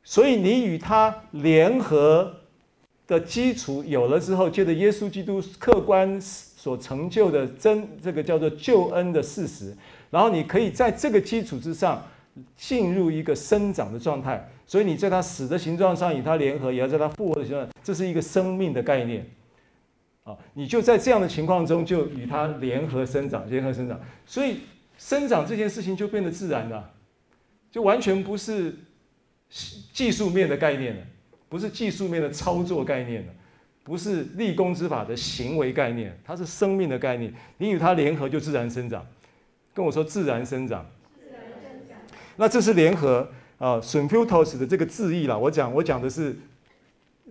所以你与他联合的基础有了之后，借着耶稣基督客观所成就的真，这个叫做救恩的事实，然后你可以在这个基础之上进入一个生长的状态。所以你在他死的形状上与他联合，也要在他复活的形状，这是一个生命的概念，啊，你就在这样的情况中就与他联合生长，联合生长，所以生长这件事情就变得自然了，就完全不是技术面的概念了，不是技术面的操作概念了，不是立功之法的行为概念，它是生命的概念，你与它联合就自然生长，跟我说自然生长，自然生长，那这是联合。啊 symphytos 的这个字义啦，我讲我讲的是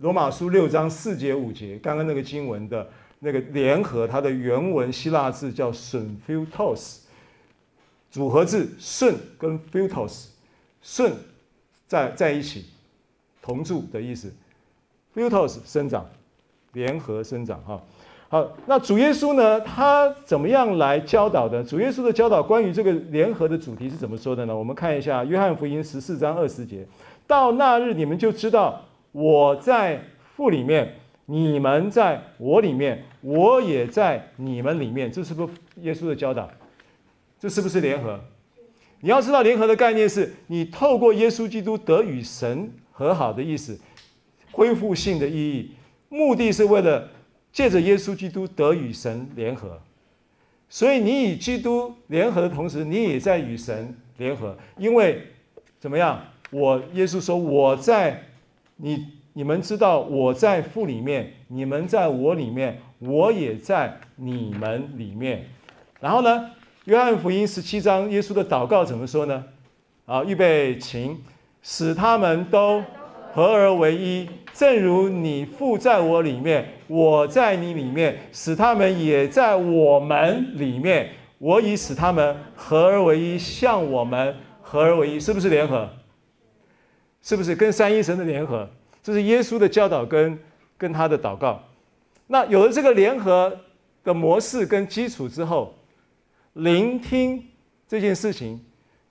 罗马书六章四节五节，刚刚那个经文的那个联合，它的原文希腊字叫 symphytos 组合字顺跟 phytos，syn 在在一起同住的意思，phytos 生长，联合生长哈。好，那主耶稣呢？他怎么样来教导的？主耶稣的教导关于这个联合的主题是怎么说的呢？我们看一下《约翰福音》十四章二十节：“到那日，你们就知道我在父里面，你们在我里面，我也在你们里面。”这是不是耶稣的教导？这是不是联合？你要知道，联合的概念是你透过耶稣基督得与神和好的意思，恢复性的意义，目的是为了。借着耶稣基督得与神联合，所以你与基督联合的同时，你也在与神联合。因为怎么样？我耶稣说我在你，你们知道我在父里面，你们在我里面，我也在你们里面。然后呢？约翰福音十七章，耶稣的祷告怎么说呢？好，预备，请使他们都合而为一。正如你父在我里面，我在你里面，使他们也在我们里面。我已使他们合而为一，像我们合而为一，是不是联合？是不是跟三一神的联合？这是耶稣的教导跟跟他的祷告。那有了这个联合的模式跟基础之后，聆听这件事情，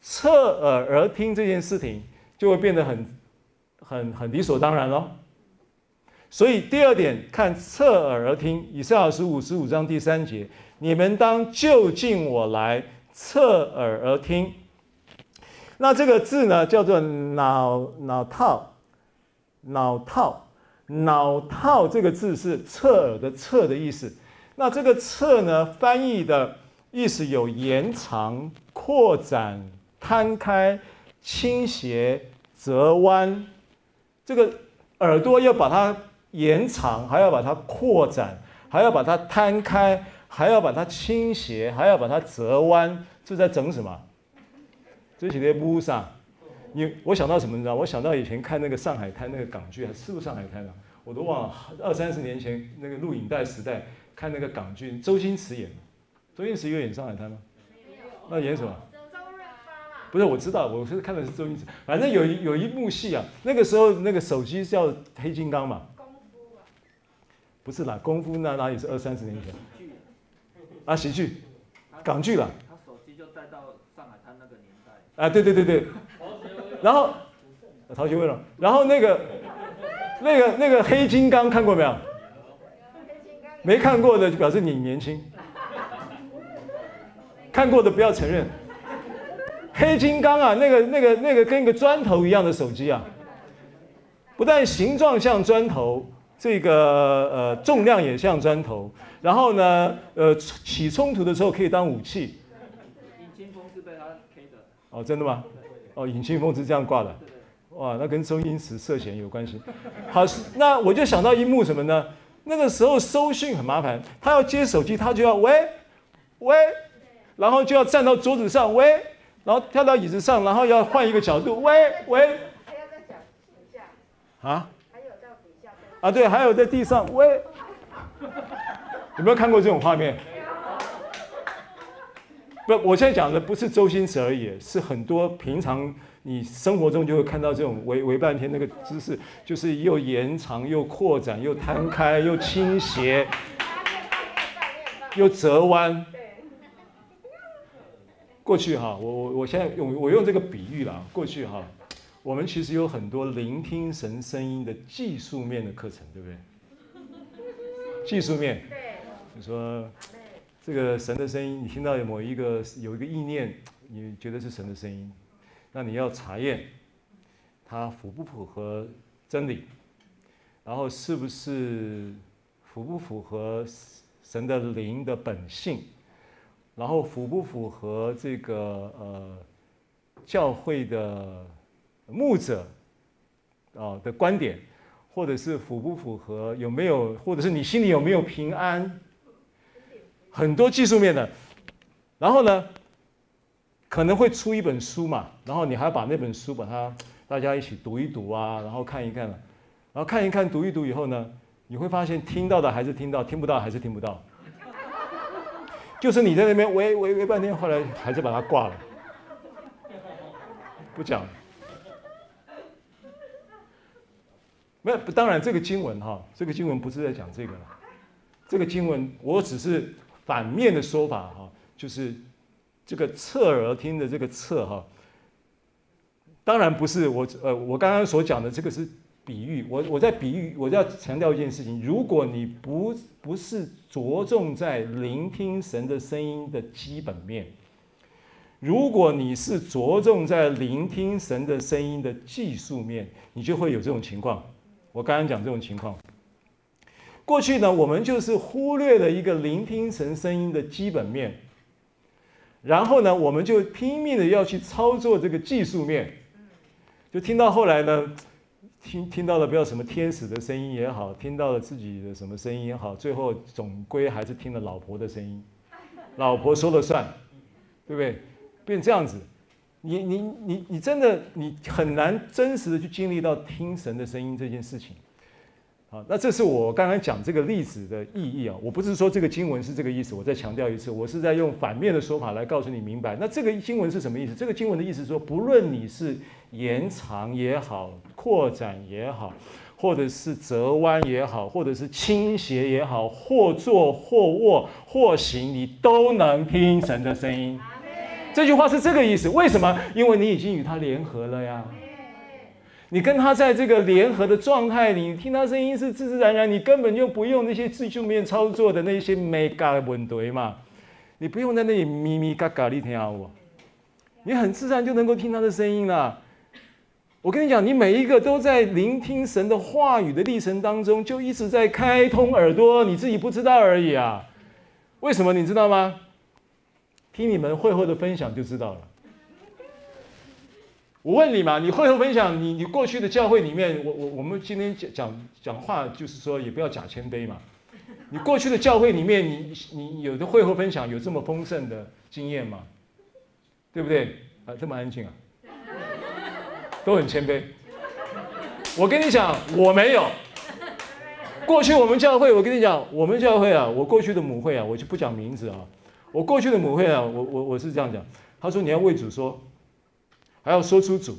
侧耳而听这件事情，就会变得很很很理所当然喽。所以第二点，看侧耳而听，以赛亚书五十五章第三节，你们当就近我来，侧耳而听。那这个字呢，叫做脑脑套，脑套，脑套这个字是侧耳的侧的意思。那这个侧呢，翻译的意思有延长、扩展、摊开、倾斜、折弯。这个耳朵要把它。延长，还要把它扩展，还要把它摊开，还要把它倾斜，还要把它折弯，这在整什么？这些屋上，你我想到什么？你知道？我想到以前看那个上海滩那个港剧，还是不是上海滩啊？我都忘了。二三十年前那个录影带时代看那个港剧，周星驰演的。周星驰有演上海滩吗？那演什么？不是，我知道，我是看的是周星驰。反正有一有一幕戏啊，那个时候那个手机叫黑金刚嘛。功夫啊？不是啦，功夫那哪里是二三十年前？啊，喜剧，港剧啦。他手机就带到上海滩那个年代。啊，对对对对。然后，陶学威了。然后那个那个那个黑金刚看过没有？没看过的就表示你年轻。看过的不要承认。黑金刚啊，那个、那个、那个跟一个砖头一样的手机啊，不但形状像砖头，这个呃重量也像砖头，然后呢，呃起冲突的时候可以当武器。引擎风是被他 K 的。哦，真的吗？哦，引擎风是这样挂的。哇，那跟周星驰涉嫌有关系。好，那我就想到一幕什么呢？那个时候收讯很麻烦，他要接手机，他就要喂喂，然后就要站到桌子上喂。然后跳到椅子上，然后要换一个角度，喂 喂，还要再讲一下啊？还有在底下啊？对，还有在地上喂。有没有看过这种画面？不，我现在讲的不是周星驰而已，是很多平常你生活中就会看到这种围围半天那个姿势，就是又延长又扩展又摊开又倾斜，又折弯。过去哈，我我我现在用我用这个比喻啦。过去哈，我们其实有很多聆听神声音的技术面的课程，对不对？技术面，就说这个神的声音，你听到有某一个有一个意念，你觉得是神的声音，那你要查验它符不符合真理，然后是不是符不符合神的灵的本性。然后符不符合这个呃教会的牧者啊的观点，或者是符不符合有没有，或者是你心里有没有平安？很多技术面的。然后呢，可能会出一本书嘛，然后你还要把那本书把它大家一起读一读啊，然后看一看，然后看一看读一读以后呢，你会发现听到的还是听到，听不到还是听不到。就是你在那边喂喂喂半天，后来还是把它挂了，不讲了。没有，当然这个经文哈，这个经文不是在讲这个了。这个经文我只是反面的说法哈，就是这个侧耳听的这个侧哈，当然不是我呃我刚刚所讲的这个是。比喻，我我在比喻，我要强调一件事情：如果你不不是着重在聆听神的声音的基本面，如果你是着重在聆听神的声音的技术面，你就会有这种情况。我刚刚讲这种情况，过去呢，我们就是忽略了一个聆听神声音的基本面，然后呢，我们就拼命的要去操作这个技术面，就听到后来呢。听听到了，不要什么天使的声音也好，听到了自己的什么声音也好，最后总归还是听了老婆的声音，老婆说了算，对不对？变这样子，你你你你真的你很难真实的去经历到听神的声音这件事情。好，那这是我刚刚讲这个例子的意义啊，我不是说这个经文是这个意思，我再强调一次，我是在用反面的说法来告诉你明白。那这个经文是什么意思？这个经文的意思说，不论你是延长也好，扩展也好，或者是折弯也好，或者是倾斜也好，或坐或卧或行，你都能听神的声音。这句话是这个意思。为什么？因为你已经与他联合了呀。你跟他在这个联合的状态里，你听他声音是自自然然，你根本就不用那些技术面操作的那些眉角问题嘛。你不用在那里咪咪嘎嘎的听我，你很自然就能够听他的声音了。我跟你讲，你每一个都在聆听神的话语的历程当中，就一直在开通耳朵，你自己不知道而已啊。为什么你知道吗？听你们会后的分享就知道了。我问你嘛，你会后分享，你你过去的教会里面，我我我们今天讲讲讲话，就是说也不要假谦卑嘛。你过去的教会里面，你你有的会后分享有这么丰盛的经验吗？对不对？啊，这么安静啊。都很谦卑。我跟你讲，我没有。过去我们教会，我跟你讲，我们教会啊，我过去的母会啊，我就不讲名字啊。我过去的母会啊，我我我是这样讲，他说你要为主说，还要说出主，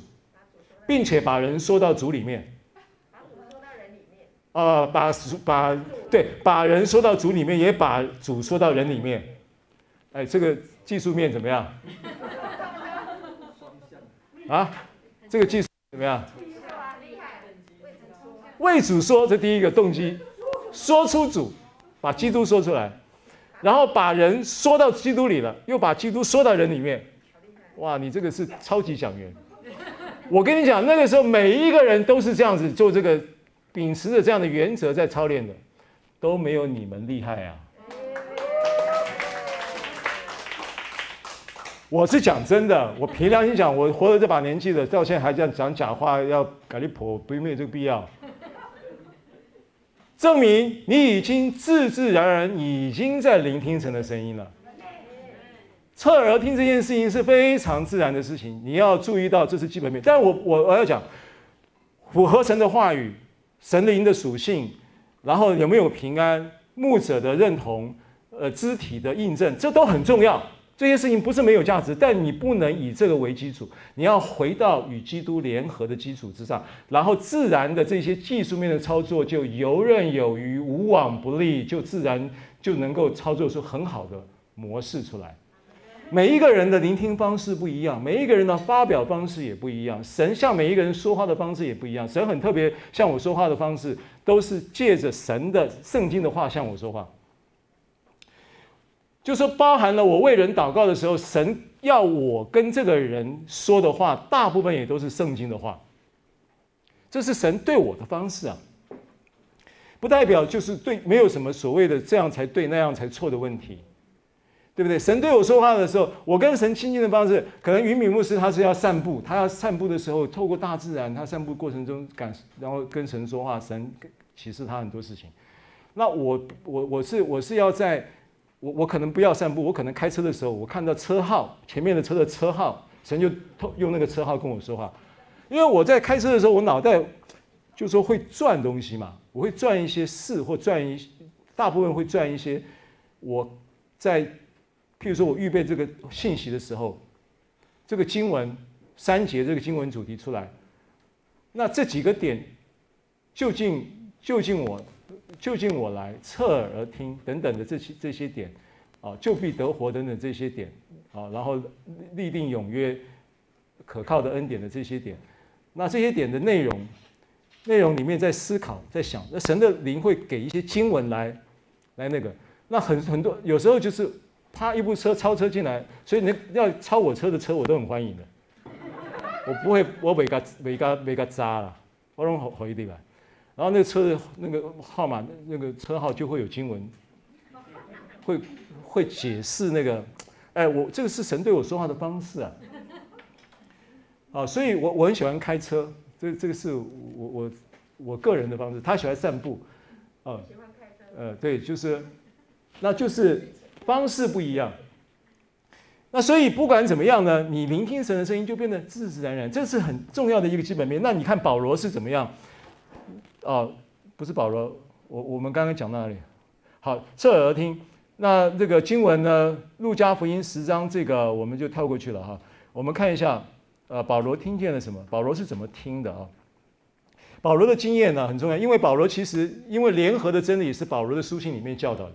并且把人说到主里面。把主说到人里面。啊，把把对，把人说到主里面，也把主说到人里面。哎，这个技术面怎么样？啊，这个技术怎么样？为主说，这第一个动机，说出主，把基督说出来，然后把人说到基督里了，又把基督说到人里面。哇，你这个是超级讲员。我跟你讲，那个时候每一个人都是这样子做这个，秉持着这样的原则在操练的，都没有你们厉害啊。我是讲真的，我凭良心讲，我活到这把年纪了，到现在还这样讲假话，要改立婆，不没有这个必要。证明你已经自自然然已经在聆听神的声音了。侧耳听这件事情是非常自然的事情，你要注意到这是基本面。但我我我要讲，符合神的话语、神灵的属性，然后有没有平安、牧者的认同、呃肢体的印证，这都很重要。这些事情不是没有价值，但你不能以这个为基础，你要回到与基督联合的基础之上，然后自然的这些技术面的操作就游刃有余、无往不利，就自然就能够操作出很好的模式出来。每一个人的聆听方式不一样，每一个人的发表方式也不一样，神向每一个人说话的方式也不一样。神很特别，向我说话的方式都是借着神的圣经的话向我说话。就是包含了我为人祷告的时候，神要我跟这个人说的话，大部分也都是圣经的话。这是神对我的方式啊，不代表就是对，没有什么所谓的这样才对，那样才错的问题，对不对？神对我说话的时候，我跟神亲近的方式，可能云敏牧师他是要散步，他要散步的时候，透过大自然，他散步过程中感，然后跟神说话，神启示他很多事情。那我我我是我是要在。我我可能不要散步，我可能开车的时候，我看到车号前面的车的车号，神就用那个车号跟我说话，因为我在开车的时候，我脑袋就说会转东西嘛，我会转一些事或转一，大部分会转一些，我在譬如说我预备这个信息的时候，这个经文三节这个经文主题出来，那这几个点就近就近我。就近我来，侧耳而听等等的这些这些点，啊，就必得活等等这些点，啊，然后立定永约，可靠的恩典的这些点，那这些点的内容，内容里面在思考，在想，那神的灵会给一些经文来，来那个，那很很多有时候就是啪一部车超车进来，所以你要超我车的车我都很欢迎的，我不会我没个没个没个渣了，我拢好好一点吧。然后那个车的那个号码，那个车号就会有经文，会会解释那个，哎，我这个是神对我说话的方式啊，啊，所以我我很喜欢开车，这这个是我我我个人的方式。他喜欢散步，啊，喜欢开车，呃，对，就是，那就是方式不一样。那所以不管怎么样呢，你聆听神的声音就变得自自然然，这是很重要的一个基本面。那你看保罗是怎么样？哦，不是保罗，我我们刚刚讲到哪里？好，侧耳听。那这个经文呢，《路加福音》十章，这个我们就跳过去了哈。我们看一下，呃，保罗听见了什么？保罗是怎么听的啊？保罗的经验呢很重要，因为保罗其实因为联合的真理是保罗的书信里面教导的。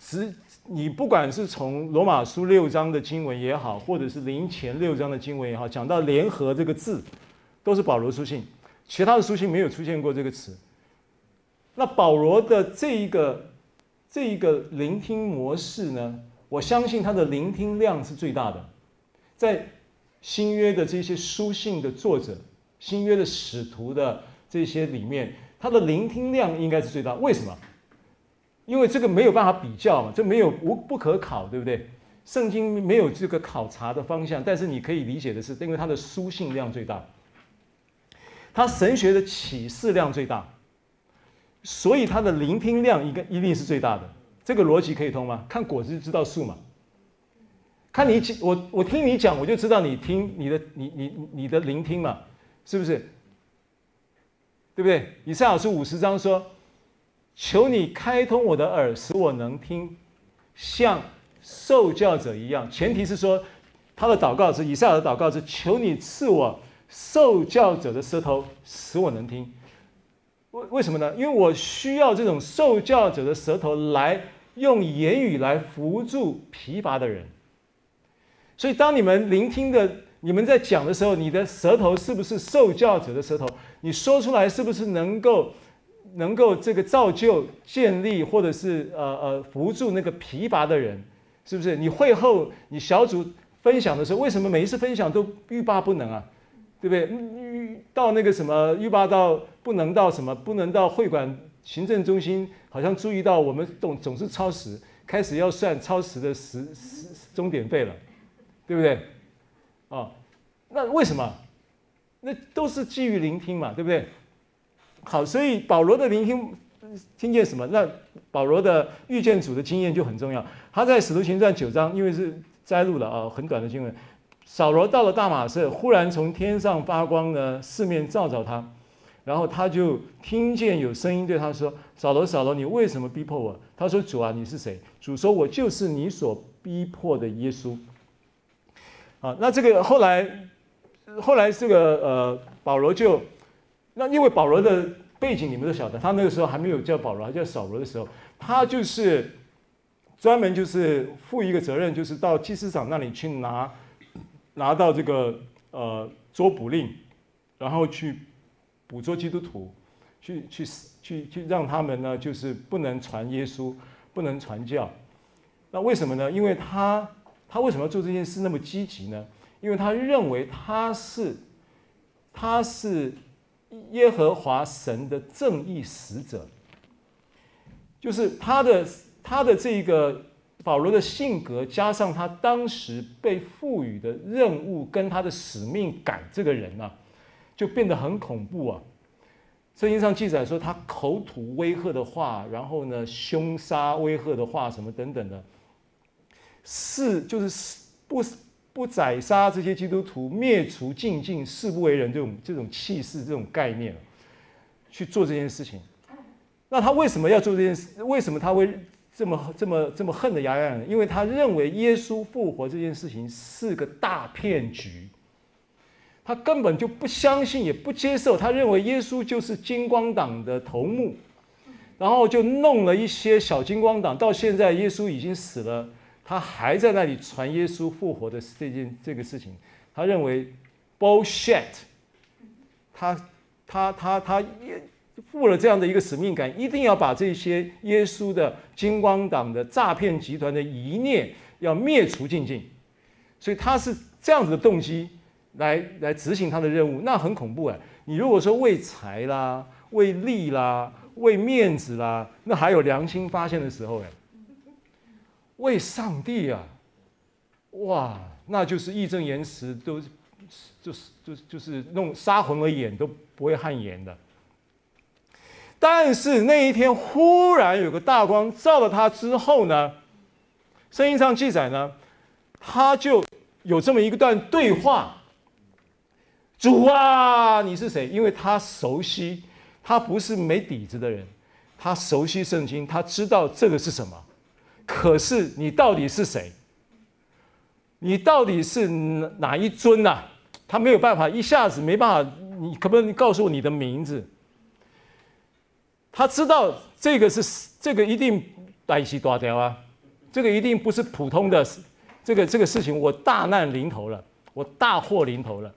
十你不管是从罗马书六章的经文也好，或者是林前六章的经文也好，讲到联合这个字，都是保罗书信。其他的书信没有出现过这个词。那保罗的这一个这一个聆听模式呢，我相信他的聆听量是最大的。在新约的这些书信的作者、新约的使徒的这些里面，他的聆听量应该是最大。为什么？因为这个没有办法比较嘛，这没有无不可考，对不对？圣经没有这个考察的方向，但是你可以理解的是，因为他的书信量最大。他神学的启示量最大，所以他的聆听量应该一定是最大的。这个逻辑可以通吗？看果子就知道树嘛。看你讲我我听你讲，我就知道你听你的你你你的聆听嘛，是不是？对不对？以赛亚书五十章说：“求你开通我的耳，使我能听，像受教者一样。前提是说，他的祷告是以赛亚的祷告是：求你赐我受教者的舌头，使我能听。为为什么呢？因为我需要这种受教者的舌头来用言语来扶助疲乏的人。所以，当你们聆听的，你们在讲的时候，你的舌头是不是受教者的舌头？你说出来是不是能够？能够这个造就、建立，或者是呃呃扶助那个疲乏的人，是不是？你会后你小组分享的时候，为什么每一次分享都欲罢不能啊？对不对？到那个什么欲罢到不能到什么不能到会馆行政中心，好像注意到我们总总是超时，开始要算超时的时时钟点费了，对不对？哦，那为什么？那都是基于聆听嘛，对不对？好，所以保罗的聆听听见什么？那保罗的遇见主的经验就很重要。他在使徒行传九章，因为是摘录了啊，很短的经文。扫罗到了大马色，忽然从天上发光呢，四面照着他，然后他就听见有声音对他说：“扫罗，扫罗，你为什么逼迫我？”他说：“主啊，你是谁？”主说：“我就是你所逼迫的耶稣。”啊，那这个后来，后来这个呃，保罗就。那因为保罗的背景你们都晓得，他那个时候还没有叫保罗，还叫扫罗的时候，他就是专门就是负一个责任，就是到祭司长那里去拿拿到这个呃捉捕令，然后去捕捉基督徒，去去去去让他们呢就是不能传耶稣，不能传教。那为什么呢？因为他他为什么要做这件事那么积极呢？因为他认为他是他是。耶和华神的正义使者，就是他的他的这个保罗的性格，加上他当时被赋予的任务跟他的使命感，这个人啊，就变得很恐怖啊。圣经上记载说，他口吐威吓的话，然后呢，凶杀威吓的话，什么等等的，是就是不。不宰杀这些基督徒，灭除净尽，誓不为人这种这种气势，这种概念，去做这件事情。那他为什么要做这件事？为什么他会这么这么这么恨的牙痒呢？因为他认为耶稣复活这件事情是个大骗局，他根本就不相信，也不接受。他认为耶稣就是金光党的头目，然后就弄了一些小金光党。到现在，耶稣已经死了。他还在那里传耶稣复活的这件这个事情，他认为 bullshit，他他他他也负了这样的一个使命感，一定要把这些耶稣的金光党的诈骗集团的遗念要灭除净尽，所以他是这样子的动机来来执行他的任务，那很恐怖哎！你如果说为财啦、为利啦、为面子啦，那还有良心发现的时候哎。为上帝啊，哇，那就是义正言辞，都就是就是就是弄杀魂而眼都不会汗颜的。但是那一天忽然有个大光照了他之后呢，圣经上记载呢，他就有这么一段对话：主啊，你是谁？因为他熟悉，他不是没底子的人，他熟悉圣经，他知道这个是什么。可是你到底是谁？你到底是哪一尊呐、啊？他没有办法，一下子没办法。你可不可以告诉我你的名字？他知道这个是这个一定大起大掉啊，这个一定不是普通的，这个这个事情我大难临头了，我大祸临头了。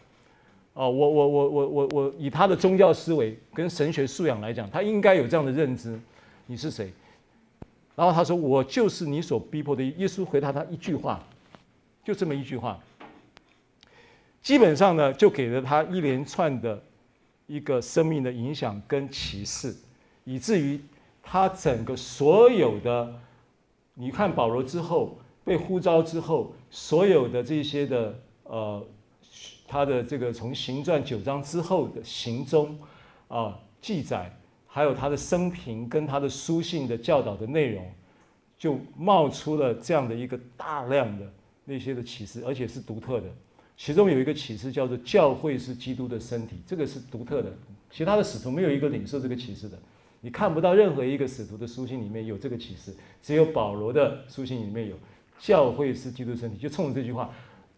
哦，我我我我我我以他的宗教思维跟神学素养来讲，他应该有这样的认知。你是谁？然后他说：“我就是你所逼迫的。”耶稣回答他一句话，就这么一句话。基本上呢，就给了他一连串的一个生命的影响跟启示，以至于他整个所有的，你看保罗之后被呼召之后，所有的这些的呃，他的这个从行传九章之后的行踪啊记载。还有他的生平跟他的书信的教导的内容，就冒出了这样的一个大量的那些的启示，而且是独特的。其中有一个启示叫做“教会是基督的身体”，这个是独特的，其他的使徒没有一个领受这个启示的。你看不到任何一个使徒的书信里面有这个启示，只有保罗的书信里面有。教会是基督身体，就冲着这句话，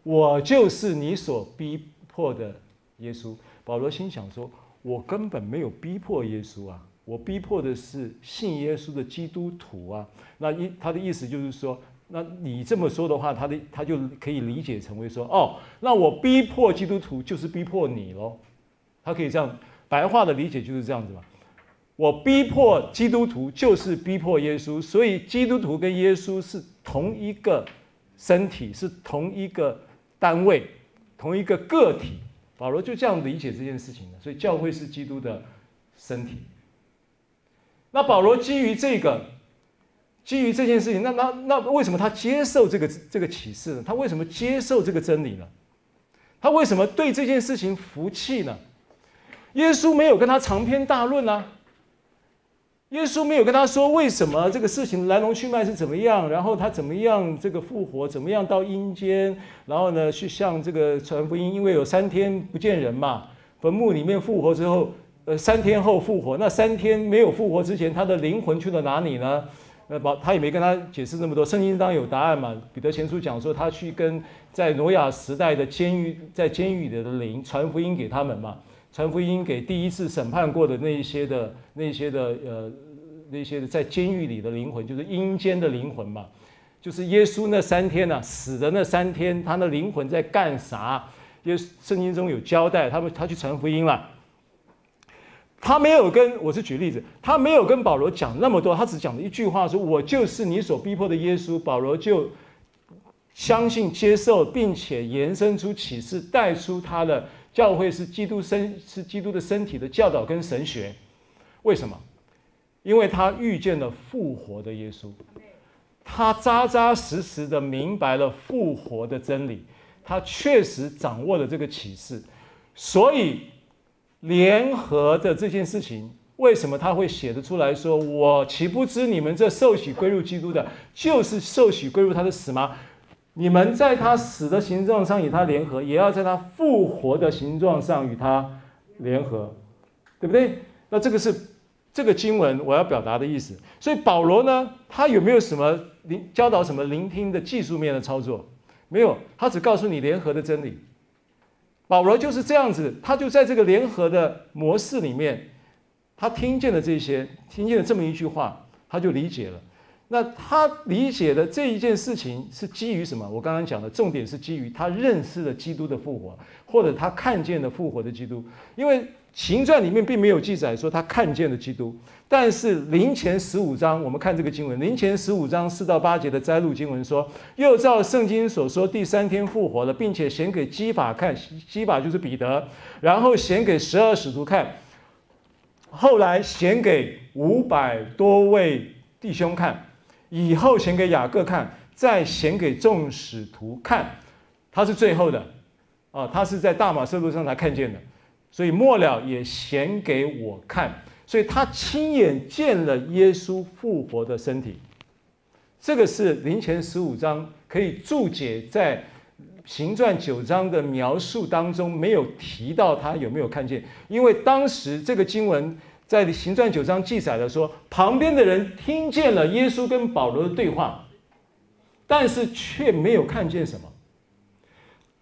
我就是你所逼迫的耶稣。保罗心想说，我根本没有逼迫耶稣啊，我逼迫的是信耶稣的基督徒啊。那一他的意思就是说，那你这么说的话，他的他就可以理解成为说，哦，那我逼迫基督徒就是逼迫你喽。他可以这样白话的理解就是这样子嘛。我逼迫基督徒就是逼迫耶稣，所以基督徒跟耶稣是同一个身体，是同一个单位，同一个个体。保罗就这样理解这件事情的，所以教会是基督的身体。那保罗基于这个，基于这件事情，那那那为什么他接受这个这个启示呢？他为什么接受这个真理呢？他为什么对这件事情服气呢？耶稣没有跟他长篇大论啊。耶稣没有跟他说为什么这个事情来龙去脉是怎么样，然后他怎么样这个复活，怎么样到阴间，然后呢去向这个传福音，因为有三天不见人嘛，坟墓里面复活之后，呃三天后复活，那三天没有复活之前，他的灵魂去了哪里呢？呃，保他也没跟他解释那么多，圣经当然有答案嘛。彼得前书讲说他去跟在挪亚时代的监狱，在监狱里的灵传福音给他们嘛。传福音给第一次审判过的那一些的那些的呃那些的在监狱里的灵魂，就是阴间的灵魂嘛，就是耶稣那三天呐、死的那三天，他的灵魂在干啥？因为圣经中有交代，他们他去传福音了。他没有跟我是举例子，他没有跟保罗讲那么多，他只讲了一句话，说我就是你所逼迫的耶稣。保罗就相信、接受，并且延伸出启示，带出他的。教会是基督身，是基督的身体的教导跟神学，为什么？因为他遇见了复活的耶稣，他扎扎实实的明白了复活的真理，他确实掌握了这个启示，所以联合的这件事情，为什么他会写得出来说：“我岂不知你们这受洗归入基督的，就是受洗归入他的死吗？”你们在他死的形状上与他联合，也要在他复活的形状上与他联合，对不对？那这个是这个经文我要表达的意思。所以保罗呢，他有没有什么聆教导什么聆听的技术面的操作？没有，他只告诉你联合的真理。保罗就是这样子，他就在这个联合的模式里面，他听见了这些，听见了这么一句话，他就理解了。那他理解的这一件事情是基于什么？我刚刚讲的重点是基于他认识了基督的复活，或者他看见了复活的基督。因为行传里面并没有记载说他看见了基督，但是林前十五章，我们看这个经文，林前十五章四到八节的摘录经文说，又照圣经所说，第三天复活了，并且显给基法看，基法就是彼得，然后显给十二使徒看，后来显给五百多位弟兄看。以后显给雅各看，再显给众使徒看，他是最后的，啊，他是在大马色路上才看见的，所以末了也显给我看，所以他亲眼见了耶稣复活的身体，这个是林前十五章可以注解在行传九章的描述当中没有提到他有没有看见，因为当时这个经文。在行传九章记载的说，旁边的人听见了耶稣跟保罗的对话，但是却没有看见什么，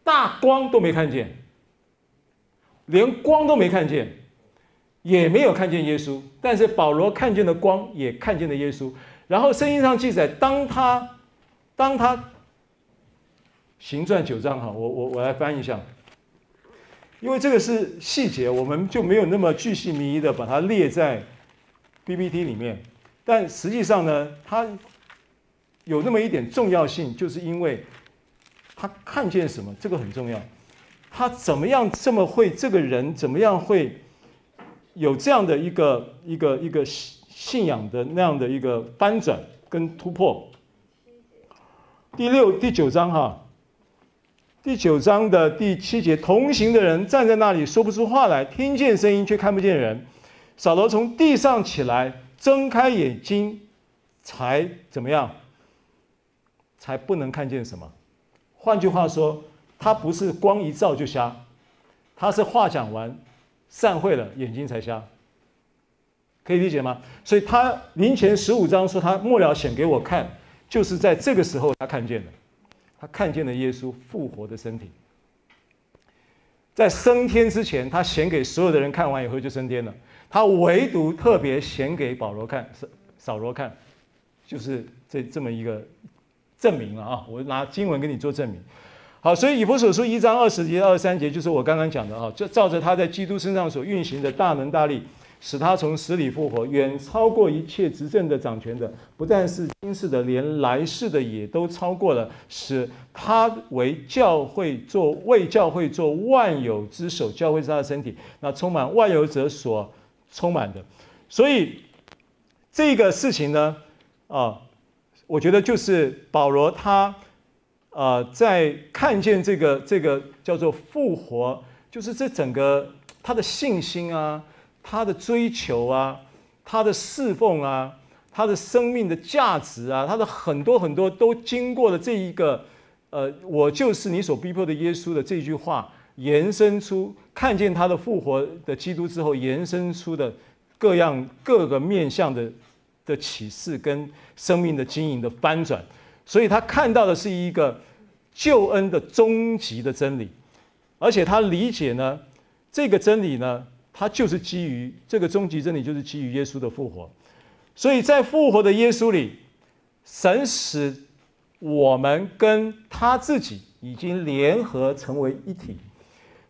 大光都没看见，连光都没看见，也没有看见耶稣。但是保罗看见了光，也看见了耶稣。然后圣经上记载，当他，当他，行传九章哈，我我我来翻一下。因为这个是细节，我们就没有那么巨细靡遗的把它列在 PPT 里面。但实际上呢，它有那么一点重要性，就是因为他看见什么，这个很重要。他怎么样这么会？这个人怎么样会有这样的一个一个一个信仰的那样的一个翻转跟突破？第六、第九章哈。第九章的第七节，同行的人站在那里说不出话来，听见声音却看不见人。扫罗从地上起来，睁开眼睛，才怎么样？才不能看见什么？换句话说，他不是光一照就瞎，他是话讲完，散会了，眼睛才瞎。可以理解吗？所以他林前十五章说他末了显给我看，就是在这个时候他看见了，他看见了耶稣复活的身体。在升天之前，他显给所有的人看完以后就升天了。他唯独特别显给保罗看，扫罗看，就是这这么一个证明了啊！我拿经文给你做证明。好，所以以弗所书一章二十节、二十三节，就是我刚刚讲的啊，就照着他在基督身上所运行的大能大力。使他从死里复活，远超过一切执政的、掌权的，不但是今世的，连来世的也都超过了。使他为教会做为教会做万有之首，教会是他的身体，那充满万有者所充满的。所以这个事情呢，啊，我觉得就是保罗他，呃，在看见这个这个叫做复活，就是这整个他的信心啊。他的追求啊，他的侍奉啊，他的生命的价值啊，他的很多很多都经过了这一个，呃，我就是你所逼迫的耶稣的这句话，延伸出看见他的复活的基督之后，延伸出的各样各个面向的的启示跟生命的经营的翻转，所以他看到的是一个救恩的终极的真理，而且他理解呢，这个真理呢。它就是基于这个终极真理，就是基于耶稣的复活，所以在复活的耶稣里，神使我们跟他自己已经联合成为一体。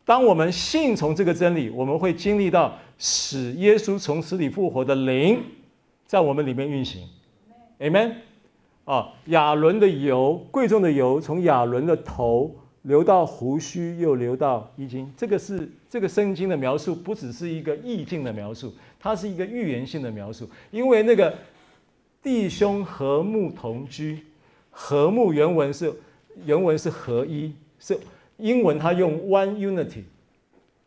当我们信从这个真理，我们会经历到使耶稣从死里复活的灵在我们里面运行。Amen。啊，亚伦的油，贵重的油，从亚伦的头。流到胡须，又流到衣襟。这个是这个圣经的描述，不只是一个意境的描述，它是一个预言性的描述。因为那个弟兄和睦同居，和睦原文是原文是合一，是英文它用 one unity，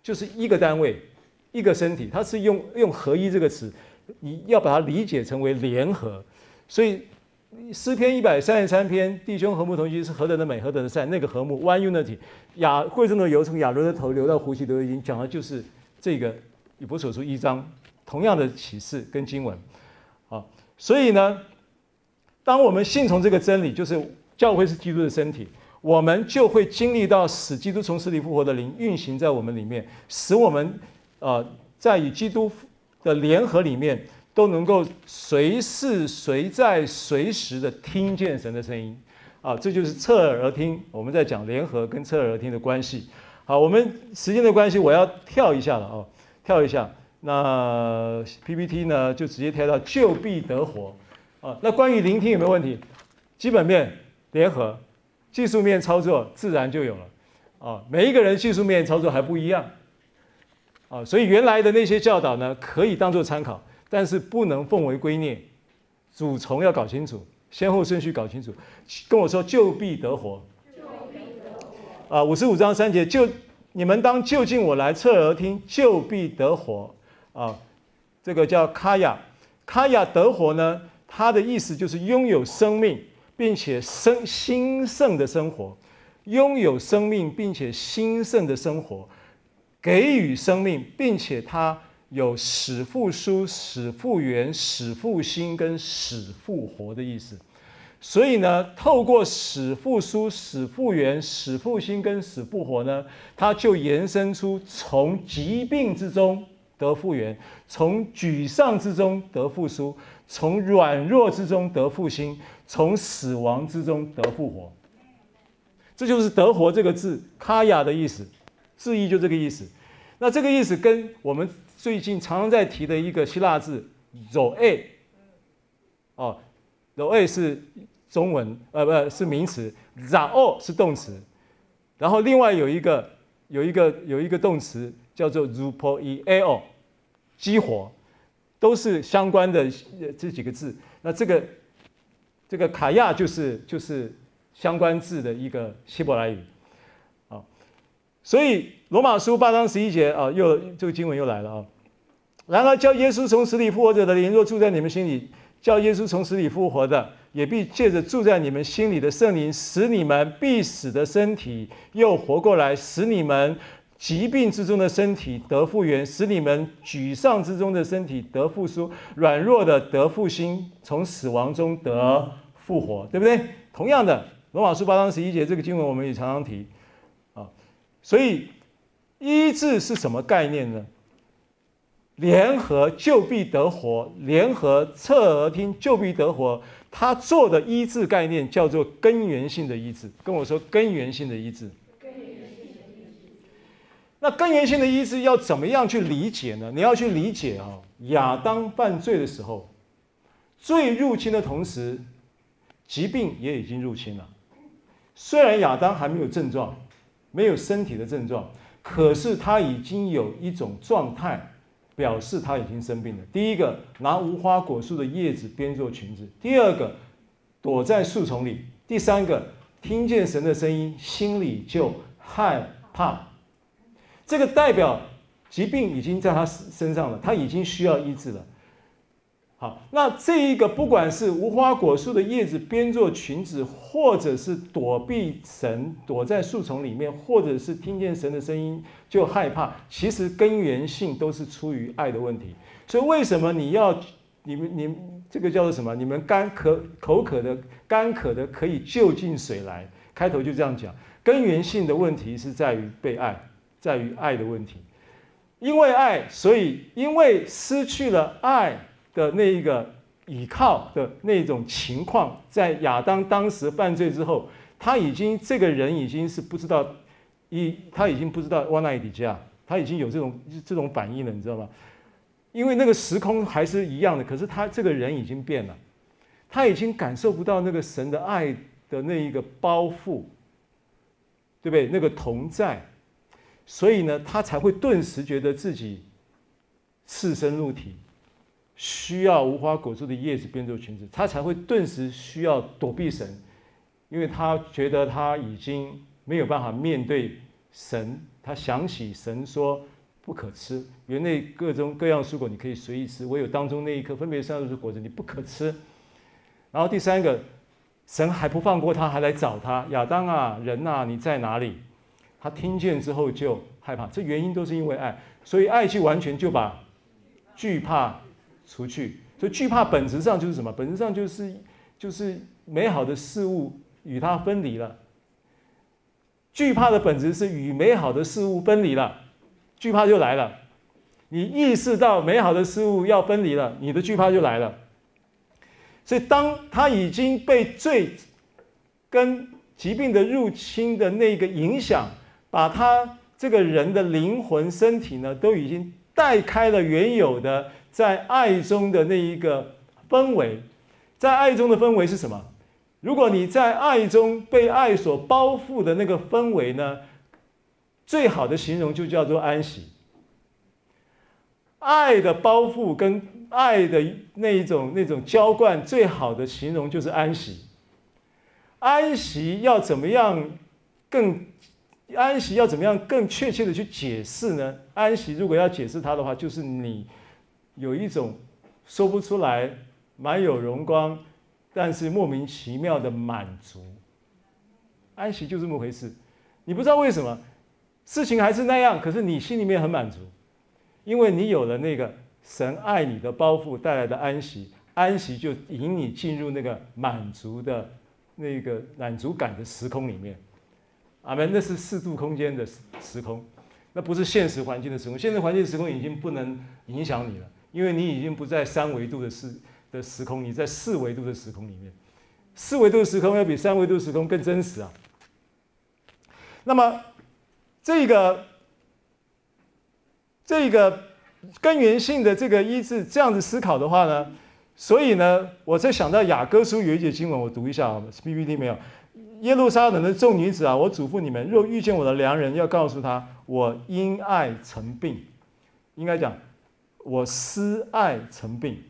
就是一个单位，一个身体，它是用用合一这个词，你要把它理解成为联合，所以。诗篇一百三十三篇，弟兄和睦同居是何等的美，何等的善。那个和睦，one unity，亚贵重的油从亚伦的头流到胡须都已经讲的就是这个以弗所书一章同样的启示跟经文。啊，所以呢，当我们信从这个真理，就是教会是基督的身体，我们就会经历到使基督从死里复活的灵运行在我们里面，使我们呃在与基督的联合里面。都能够随时随在随时的听见神的声音，啊，这就是侧耳而听。我们在讲联合跟侧耳而听的关系。好，我们时间的关系，我要跳一下了哦，跳一下。那 PPT 呢，就直接跳到就必得活。啊，那关于聆听有没有问题？基本面联合，技术面操作自然就有了。啊，每一个人技术面操作还不一样。啊，所以原来的那些教导呢，可以当做参考。但是不能奉为圭臬，主从要搞清楚，先后顺序搞清楚。跟我说就必得活。啊，五十五章三节，就你们当就近我来，侧耳听，就必得活。啊，这个叫卡雅，卡雅得活呢，它的意思就是拥有生命，并且生兴盛的生活，拥有生命并且兴盛的生活，给予生命，并且他。有使复苏、使复原、使复兴跟使复活的意思，所以呢，透过使复苏、使复原、使复兴跟使复活呢，它就延伸出从疾病之中得复原，从沮丧之中得复苏，从软弱之中得复兴，从死亡之中得复活。这就是“得活”这个字“卡雅”的意思，字义就这个意思。那这个意思跟我们。最近常常在提的一个希腊字 “zoe”，哦，“zoe” 是中文，呃，不是名词，“zao” 是动词，然后另外有一个有一个有一个动词叫做 “zupoieo”，激活，都是相关的这几个字。那这个这个卡亚就是就是相关字的一个希伯来语。所以罗马书八章十一节啊，又这个经文又来了啊。然而叫耶稣从死里复活者的灵若住在你们心里，叫耶稣从死里复活的，也必借着住在你们心里的圣灵，使你们必死的身体又活过来，使你们疾病之中的身体得复原，使你们沮丧之中的身体得复苏，软弱的得复兴，从死亡中得复活，对不对？同样的，罗马书八章十一节这个经文我们也常常提。所以医治是什么概念呢？联合就必得活，联合侧耳听就必得活。他做的医治概念叫做根源性的医治。跟我说根源性的医治。根源性的医治。那根源性的医治要怎么样去理解呢？你要去理解啊，亚当犯罪的时候，罪入侵的同时，疾病也已经入侵了。虽然亚当还没有症状，没有身体的症状，可是他已经有一种状态。表示他已经生病了。第一个，拿无花果树的叶子编做裙子；第二个，躲在树丛里；第三个，听见神的声音，心里就害怕。这个代表疾病已经在他身上了，他已经需要医治了。好，那这一个不管是无花果树的叶子编做裙子，或者是躲避神，躲在树丛里面，或者是听见神的声音就害怕，其实根源性都是出于爱的问题。所以为什么你要你们你这个叫做什么？你们干渴口渴的干渴的可以就近水来，开头就这样讲。根源性的问题是在于被爱，在于爱的问题。因为爱，所以因为失去了爱。的那一个倚靠的那种情况，在亚当当时犯罪之后，他已经这个人已经是不知道一，他已经不知道往哪里去，他已经有这种这种反应了，你知道吗？因为那个时空还是一样的，可是他这个人已经变了，他已经感受不到那个神的爱的那一个包覆，对不对？那个同在，所以呢，他才会顿时觉得自己赤身露体。需要无花果树的叶子编做裙子，他才会顿时需要躲避神，因为他觉得他已经没有办法面对神。他想起神说不可吃园内各种各样蔬果，你可以随意吃，唯有当中那一颗分别善恶的果子你不可吃。然后第三个，神还不放过他，还来找他，亚当啊，人啊，你在哪里？他听见之后就害怕，这原因都是因为爱，所以爱去完全就把惧怕。出去，所以惧怕本质上就是什么？本质上就是就是美好的事物与它分离了。惧怕的本质是与美好的事物分离了，惧怕就来了。你意识到美好的事物要分离了，你的惧怕就来了。所以，当他已经被罪跟疾病的入侵的那个影响，把他这个人的灵魂、身体呢，都已经带开了原有的。在爱中的那一个氛围，在爱中的氛围是什么？如果你在爱中被爱所包覆的那个氛围呢，最好的形容就叫做安息。爱的包覆跟爱的那一种那种浇灌，最好的形容就是安息。安息要怎么样更？安息要怎么样更确切的去解释呢？安息如果要解释它的话，就是你。有一种说不出来、满有荣光，但是莫名其妙的满足。安息就这么回事，你不知道为什么，事情还是那样，可是你心里面很满足，因为你有了那个神爱你的包袱带来的安息，安息就引你进入那个满足的那个满足感的时空里面。阿门，那是四度空间的时空，那不是现实环境的时空，现实环境的时空已经不能影响你了。因为你已经不在三维度的时的时空，你在四维度的时空里面，四维度时空要比三维度时空更真实啊。那么，这个这个根源性的这个医治这样子思考的话呢，所以呢，我在想到雅各书有一节经文，我读一下啊，PPT 没有。耶路撒冷的众女子啊，我嘱咐你们，若遇见我的良人，要告诉他，我因爱成病，应该讲。我思爱成病，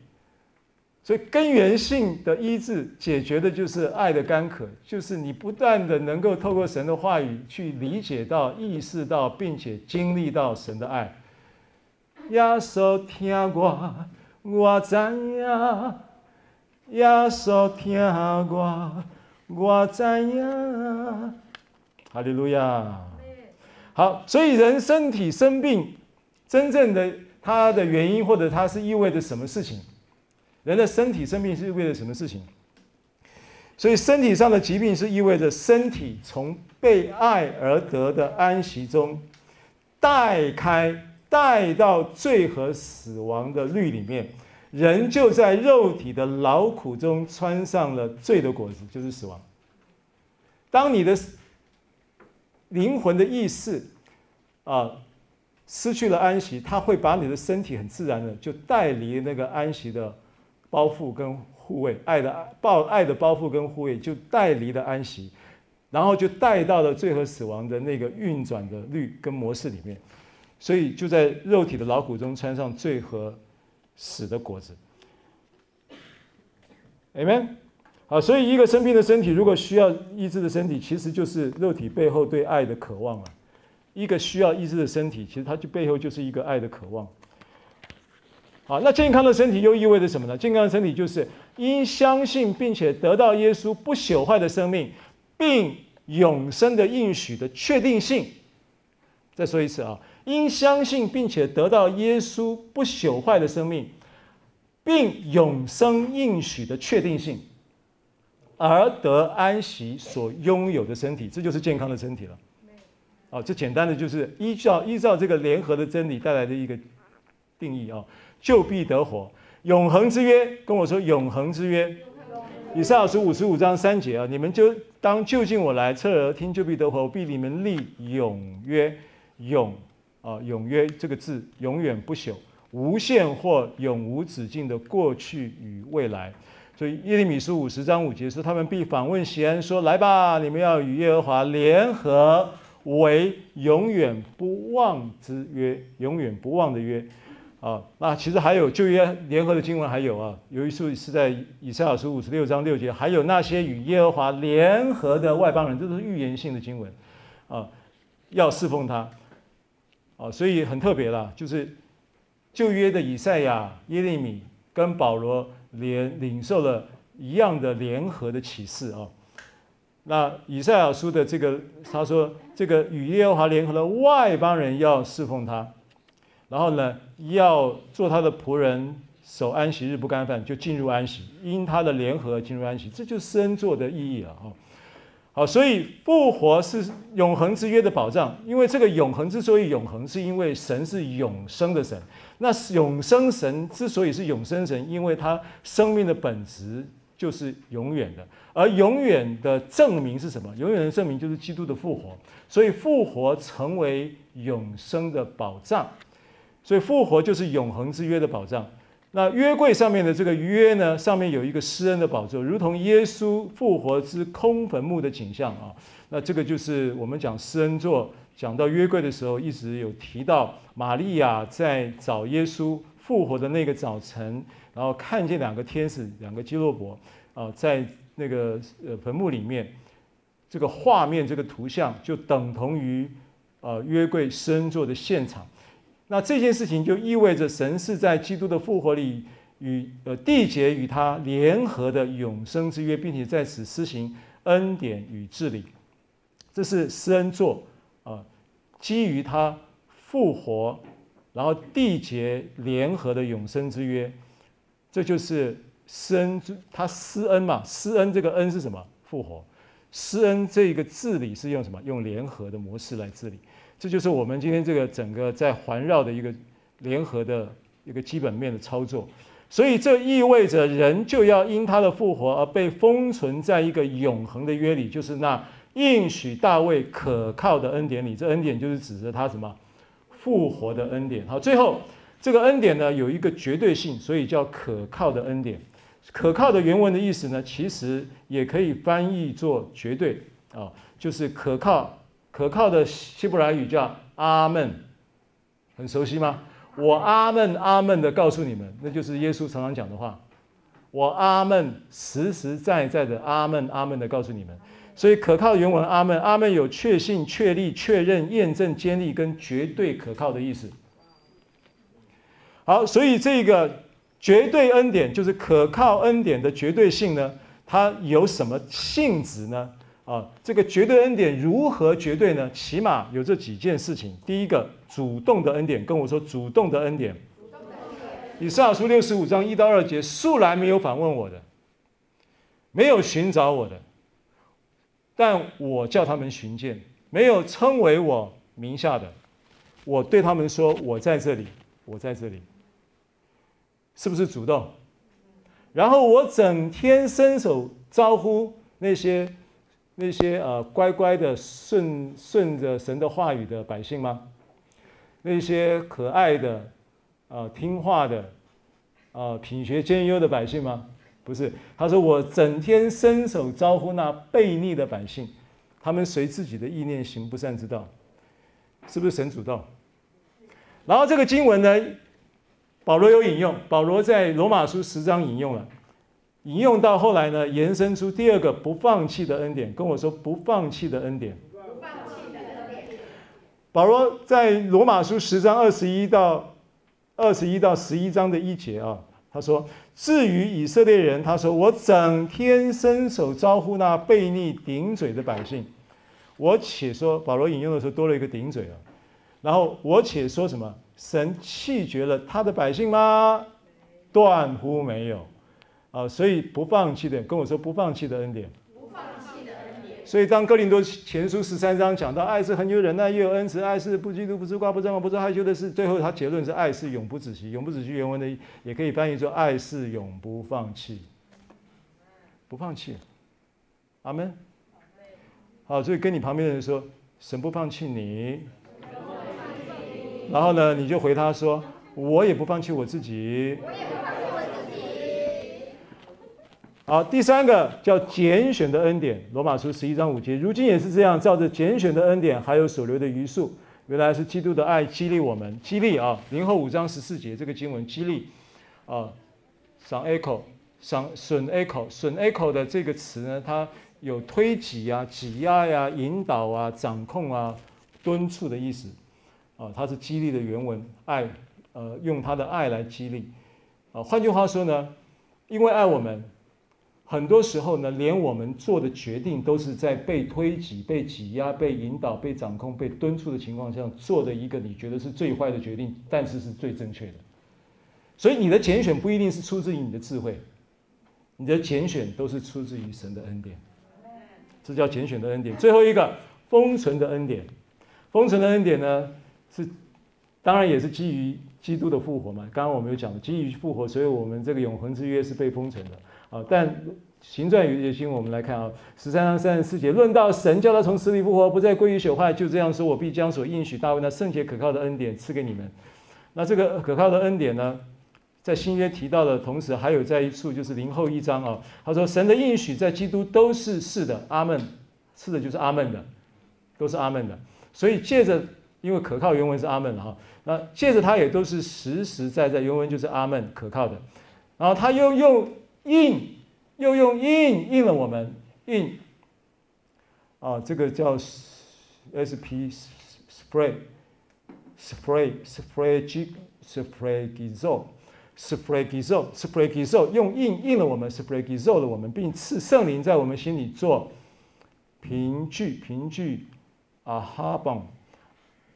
所以根源性的医治解决的就是爱的干渴，就是你不断的能够透过神的话语去理解到、意识到，并且经历到神的爱。耶稣听我，我知影；耶稣听我，我知影。哈利路亚。好，所以人身体生病，真正的。它的原因，或者它是意味着什么事情？人的身体生病是意味着什么事情？所以身体上的疾病是意味着身体从被爱而得的安息中带开，带到罪和死亡的律里面，人就在肉体的劳苦中穿上了罪的果子，就是死亡。当你的灵魂的意识啊失去了安息，它会把你的身体很自然的就带离那个安息的包袱跟护卫，爱的抱爱的包袱跟护卫就带离了安息，然后就带到了罪和死亡的那个运转的律跟模式里面，所以就在肉体的劳苦中穿上罪和死的果子。Amen。好，所以一个生病的身体，如果需要医治的身体，其实就是肉体背后对爱的渴望了。一个需要医治的身体，其实它就背后就是一个爱的渴望。好，那健康的身体又意味着什么呢？健康的身体就是因相信并且得到耶稣不朽坏的生命，并永生的应许的确定性。再说一次啊，因相信并且得到耶稣不朽坏的生命，并永生应许的确定性。而得安息所拥有的身体，这就是健康的身体了。啊，这简单的就是依照依照这个联合的真理带来的一个定义啊，就必得活，永恒之约。跟我说永恒之约。以赛亚书五十五章三节啊，你们就当就近我来，侧耳听，就必得活，我必你们立永约，永啊永约这个字永远不朽，无限或永无止境的过去与未来。所以耶利米书五十章五节说，他们必访问西安，说：“来吧，你们要与耶和华联合，为永远不忘之约，永远不忘的约。”啊，那其实还有旧约联合的经文还有啊，有一处是在以赛亚书五十六章六节，还有那些与耶和华联合的外邦人，这都是预言性的经文，啊，要侍奉他，啊，所以很特别啦，就是旧约的以赛亚、耶利米跟保罗。联领受了一样的联合的启示啊，那以赛亚书的这个他说，这个与耶和华联合的外邦人要侍奉他，然后呢，要做他的仆人，守安息日不干饭，就进入安息，因他的联合进入安息，这就是施恩座的意义了啊。好，所以复活是永恒之约的保障，因为这个永恒之所以永恒，是因为神是永生的神。那永生神之所以是永生神，因为他生命的本质就是永远的，而永远的证明是什么？永远的证明就是基督的复活，所以复活成为永生的保障，所以复活就是永恒之约的保障。那约柜上面的这个约呢，上面有一个施恩的宝座，如同耶稣复活之空坟墓的景象啊。那这个就是我们讲施恩座，讲到约柜的时候，一直有提到玛利亚在找耶稣复活的那个早晨，然后看见两个天使，两个基洛伯啊，在那个呃坟墓里面，这个画面，这个图像就等同于呃约柜施恩座的现场。那这件事情就意味着神是在基督的复活里与呃缔结与他联合的永生之约，并且在此施行恩典与治理。这是施恩座啊，基于他复活，然后缔结联合的永生之约。这就是施恩之，他施恩嘛，施恩这个恩是什么？复活。施恩这个治理是用什么？用联合的模式来治理。这就是我们今天这个整个在环绕的一个联合的一个基本面的操作，所以这意味着人就要因他的复活而被封存在一个永恒的约里，就是那应许大卫可靠的恩典里。这恩典就是指着他什么复活的恩典。好，最后这个恩典呢有一个绝对性，所以叫可靠的恩典。可靠的原文的意思呢，其实也可以翻译作绝对啊，就是可靠。可靠的希伯来语叫阿门，很熟悉吗？我阿门阿门的告诉你们，那就是耶稣常常讲的话。我阿门实实在在的阿门阿门的告诉你们。所以可靠原文阿门阿门有确信、确立、确认、验证、坚立跟绝对可靠的意思。好，所以这个绝对恩典就是可靠恩典的绝对性呢，它有什么性质呢？啊，这个绝对恩典如何绝对呢？起码有这几件事情。第一个，主动的恩典，跟我说主动的恩典。以赛亚书六十五章一到二节，素来没有访问我的，没有寻找我的，但我叫他们寻见；没有称为我名下的，我对他们说：我在这里，我在这里。是不是主动？然后我整天伸手招呼那些那些呃乖乖的顺顺着神的话语的百姓吗？那些可爱的呃听话的呃品学兼优的百姓吗？不是，他说我整天伸手招呼那悖逆的百姓，他们随自己的意念行不善之道，是不是神主道？然后这个经文呢，保罗有引用，保罗在罗马书十章引用了。引用到后来呢，延伸出第二个不放弃的恩典。跟我说不放弃的恩典。不放弃的恩典。保罗在罗马书十章二十一到二十一到十一章的一节啊，他说：“至于以色列人，他说我整天伸手招呼那悖逆顶嘴的百姓，我且说，保罗引用的时候多了一个顶嘴啊。然后我且说什么？神弃绝了他的百姓吗？断乎没有。”啊，所以不放弃的，跟我说不放弃的恩典。所以当哥林多前书十三章讲到爱是很有忍耐，又有恩慈，爱是不嫉妒，不自夸，不张狂，不做害羞的事。最后他结论是爱是永不止息，永不止息原文的也可以翻译作爱是永不放弃，不放弃。阿门。好，所以跟你旁边的人说，神不放弃你。然后呢，你就回他说，我也不放弃我自己。好，第三个叫拣选的恩典，罗马书十一章五节，如今也是这样，照着拣选的恩典，还有所留的余数，原来是基督的爱激励我们，激励啊，林后五章十四节这个经文激励啊，赏 echo 上损 echo 损 echo 的这个词呢，它有推挤啊、挤压呀、引导啊、掌控啊、敦促的意思啊，它是激励的原文，爱呃用他的爱来激励啊，换句话说呢，因为爱我们。很多时候呢，连我们做的决定都是在被推挤、被挤压、被引导、被掌控、被敦促的情况下做的一个你觉得是最坏的决定，但是是最正确的。所以你的拣选不一定是出自于你的智慧，你的拣选都是出自于神的恩典。这叫拣选的恩典。最后一个封存的恩典，封存的恩典呢是当然也是基于基督的复活嘛。刚刚我们有讲的，基于复活，所以我们这个永恒之约是被封存的。啊，但行传有些经，我们来看啊，十三章三十四节，论到神叫他从死里复活，不再归于朽坏，就这样说，我必将所应许大卫那圣洁可靠的恩典赐给你们。那这个可靠的恩典呢，在新约提到的同时，还有在一处就是灵后一章啊，他说神的应许在基督都是是的，阿门，是的就是阿门的，都是阿门的。所以借着，因为可靠原文是阿门哈，那借着它也都是实实在在，原文就是阿门可靠的。然后他又用。印又用印印了我们印啊，这个叫 S P spray spray spray G spray gizo spray gizo spray gizo 用印印了我们 spray gizo 了我们，并赐圣灵在我们心里做凭据凭据啊哈邦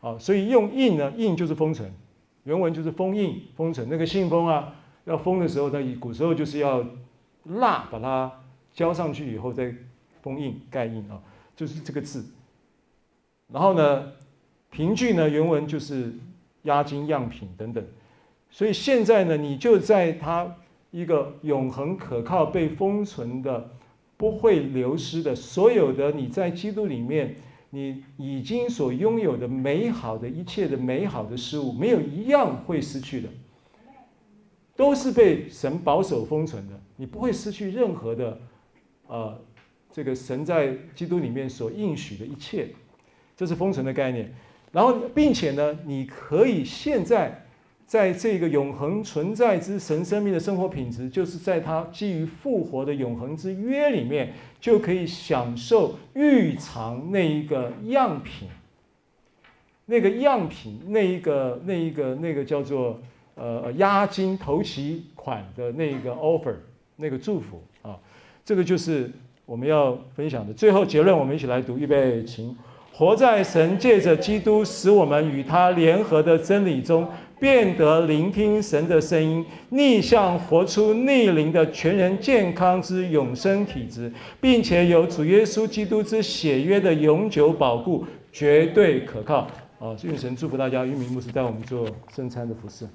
啊，所以用印呢，印就是封存，原文就是封印封存那个信封啊，要封的时候呢，古时候就是要。蜡把它浇上去以后再封印盖印啊，就是这个字。然后呢，凭据呢原文就是押金样品等等。所以现在呢，你就在它一个永恒可靠、被封存的、不会流失的所有的你在基督里面，你已经所拥有的美好的一切的美好的事物，没有一样会失去的。都是被神保守封存的，你不会失去任何的，呃，这个神在基督里面所应许的一切，这是封存的概念。然后，并且呢，你可以现在在这个永恒存在之神生命的生活品质，就是在他基于复活的永恒之约里面，就可以享受预尝那一个样品，那个样品，那一个那一个那个叫做。呃，押金头期款的那个 offer，那个祝福啊，这个就是我们要分享的。最后结论，我们一起来读，预备，请。活在神借着基督使我们与他联合的真理中，变得聆听神的声音，逆向活出逆灵的全人健康之永生体质，并且有主耶稣基督之血约的永久保固，绝对可靠。啊，愿神祝福大家，玉明牧师带我们做圣餐的服事。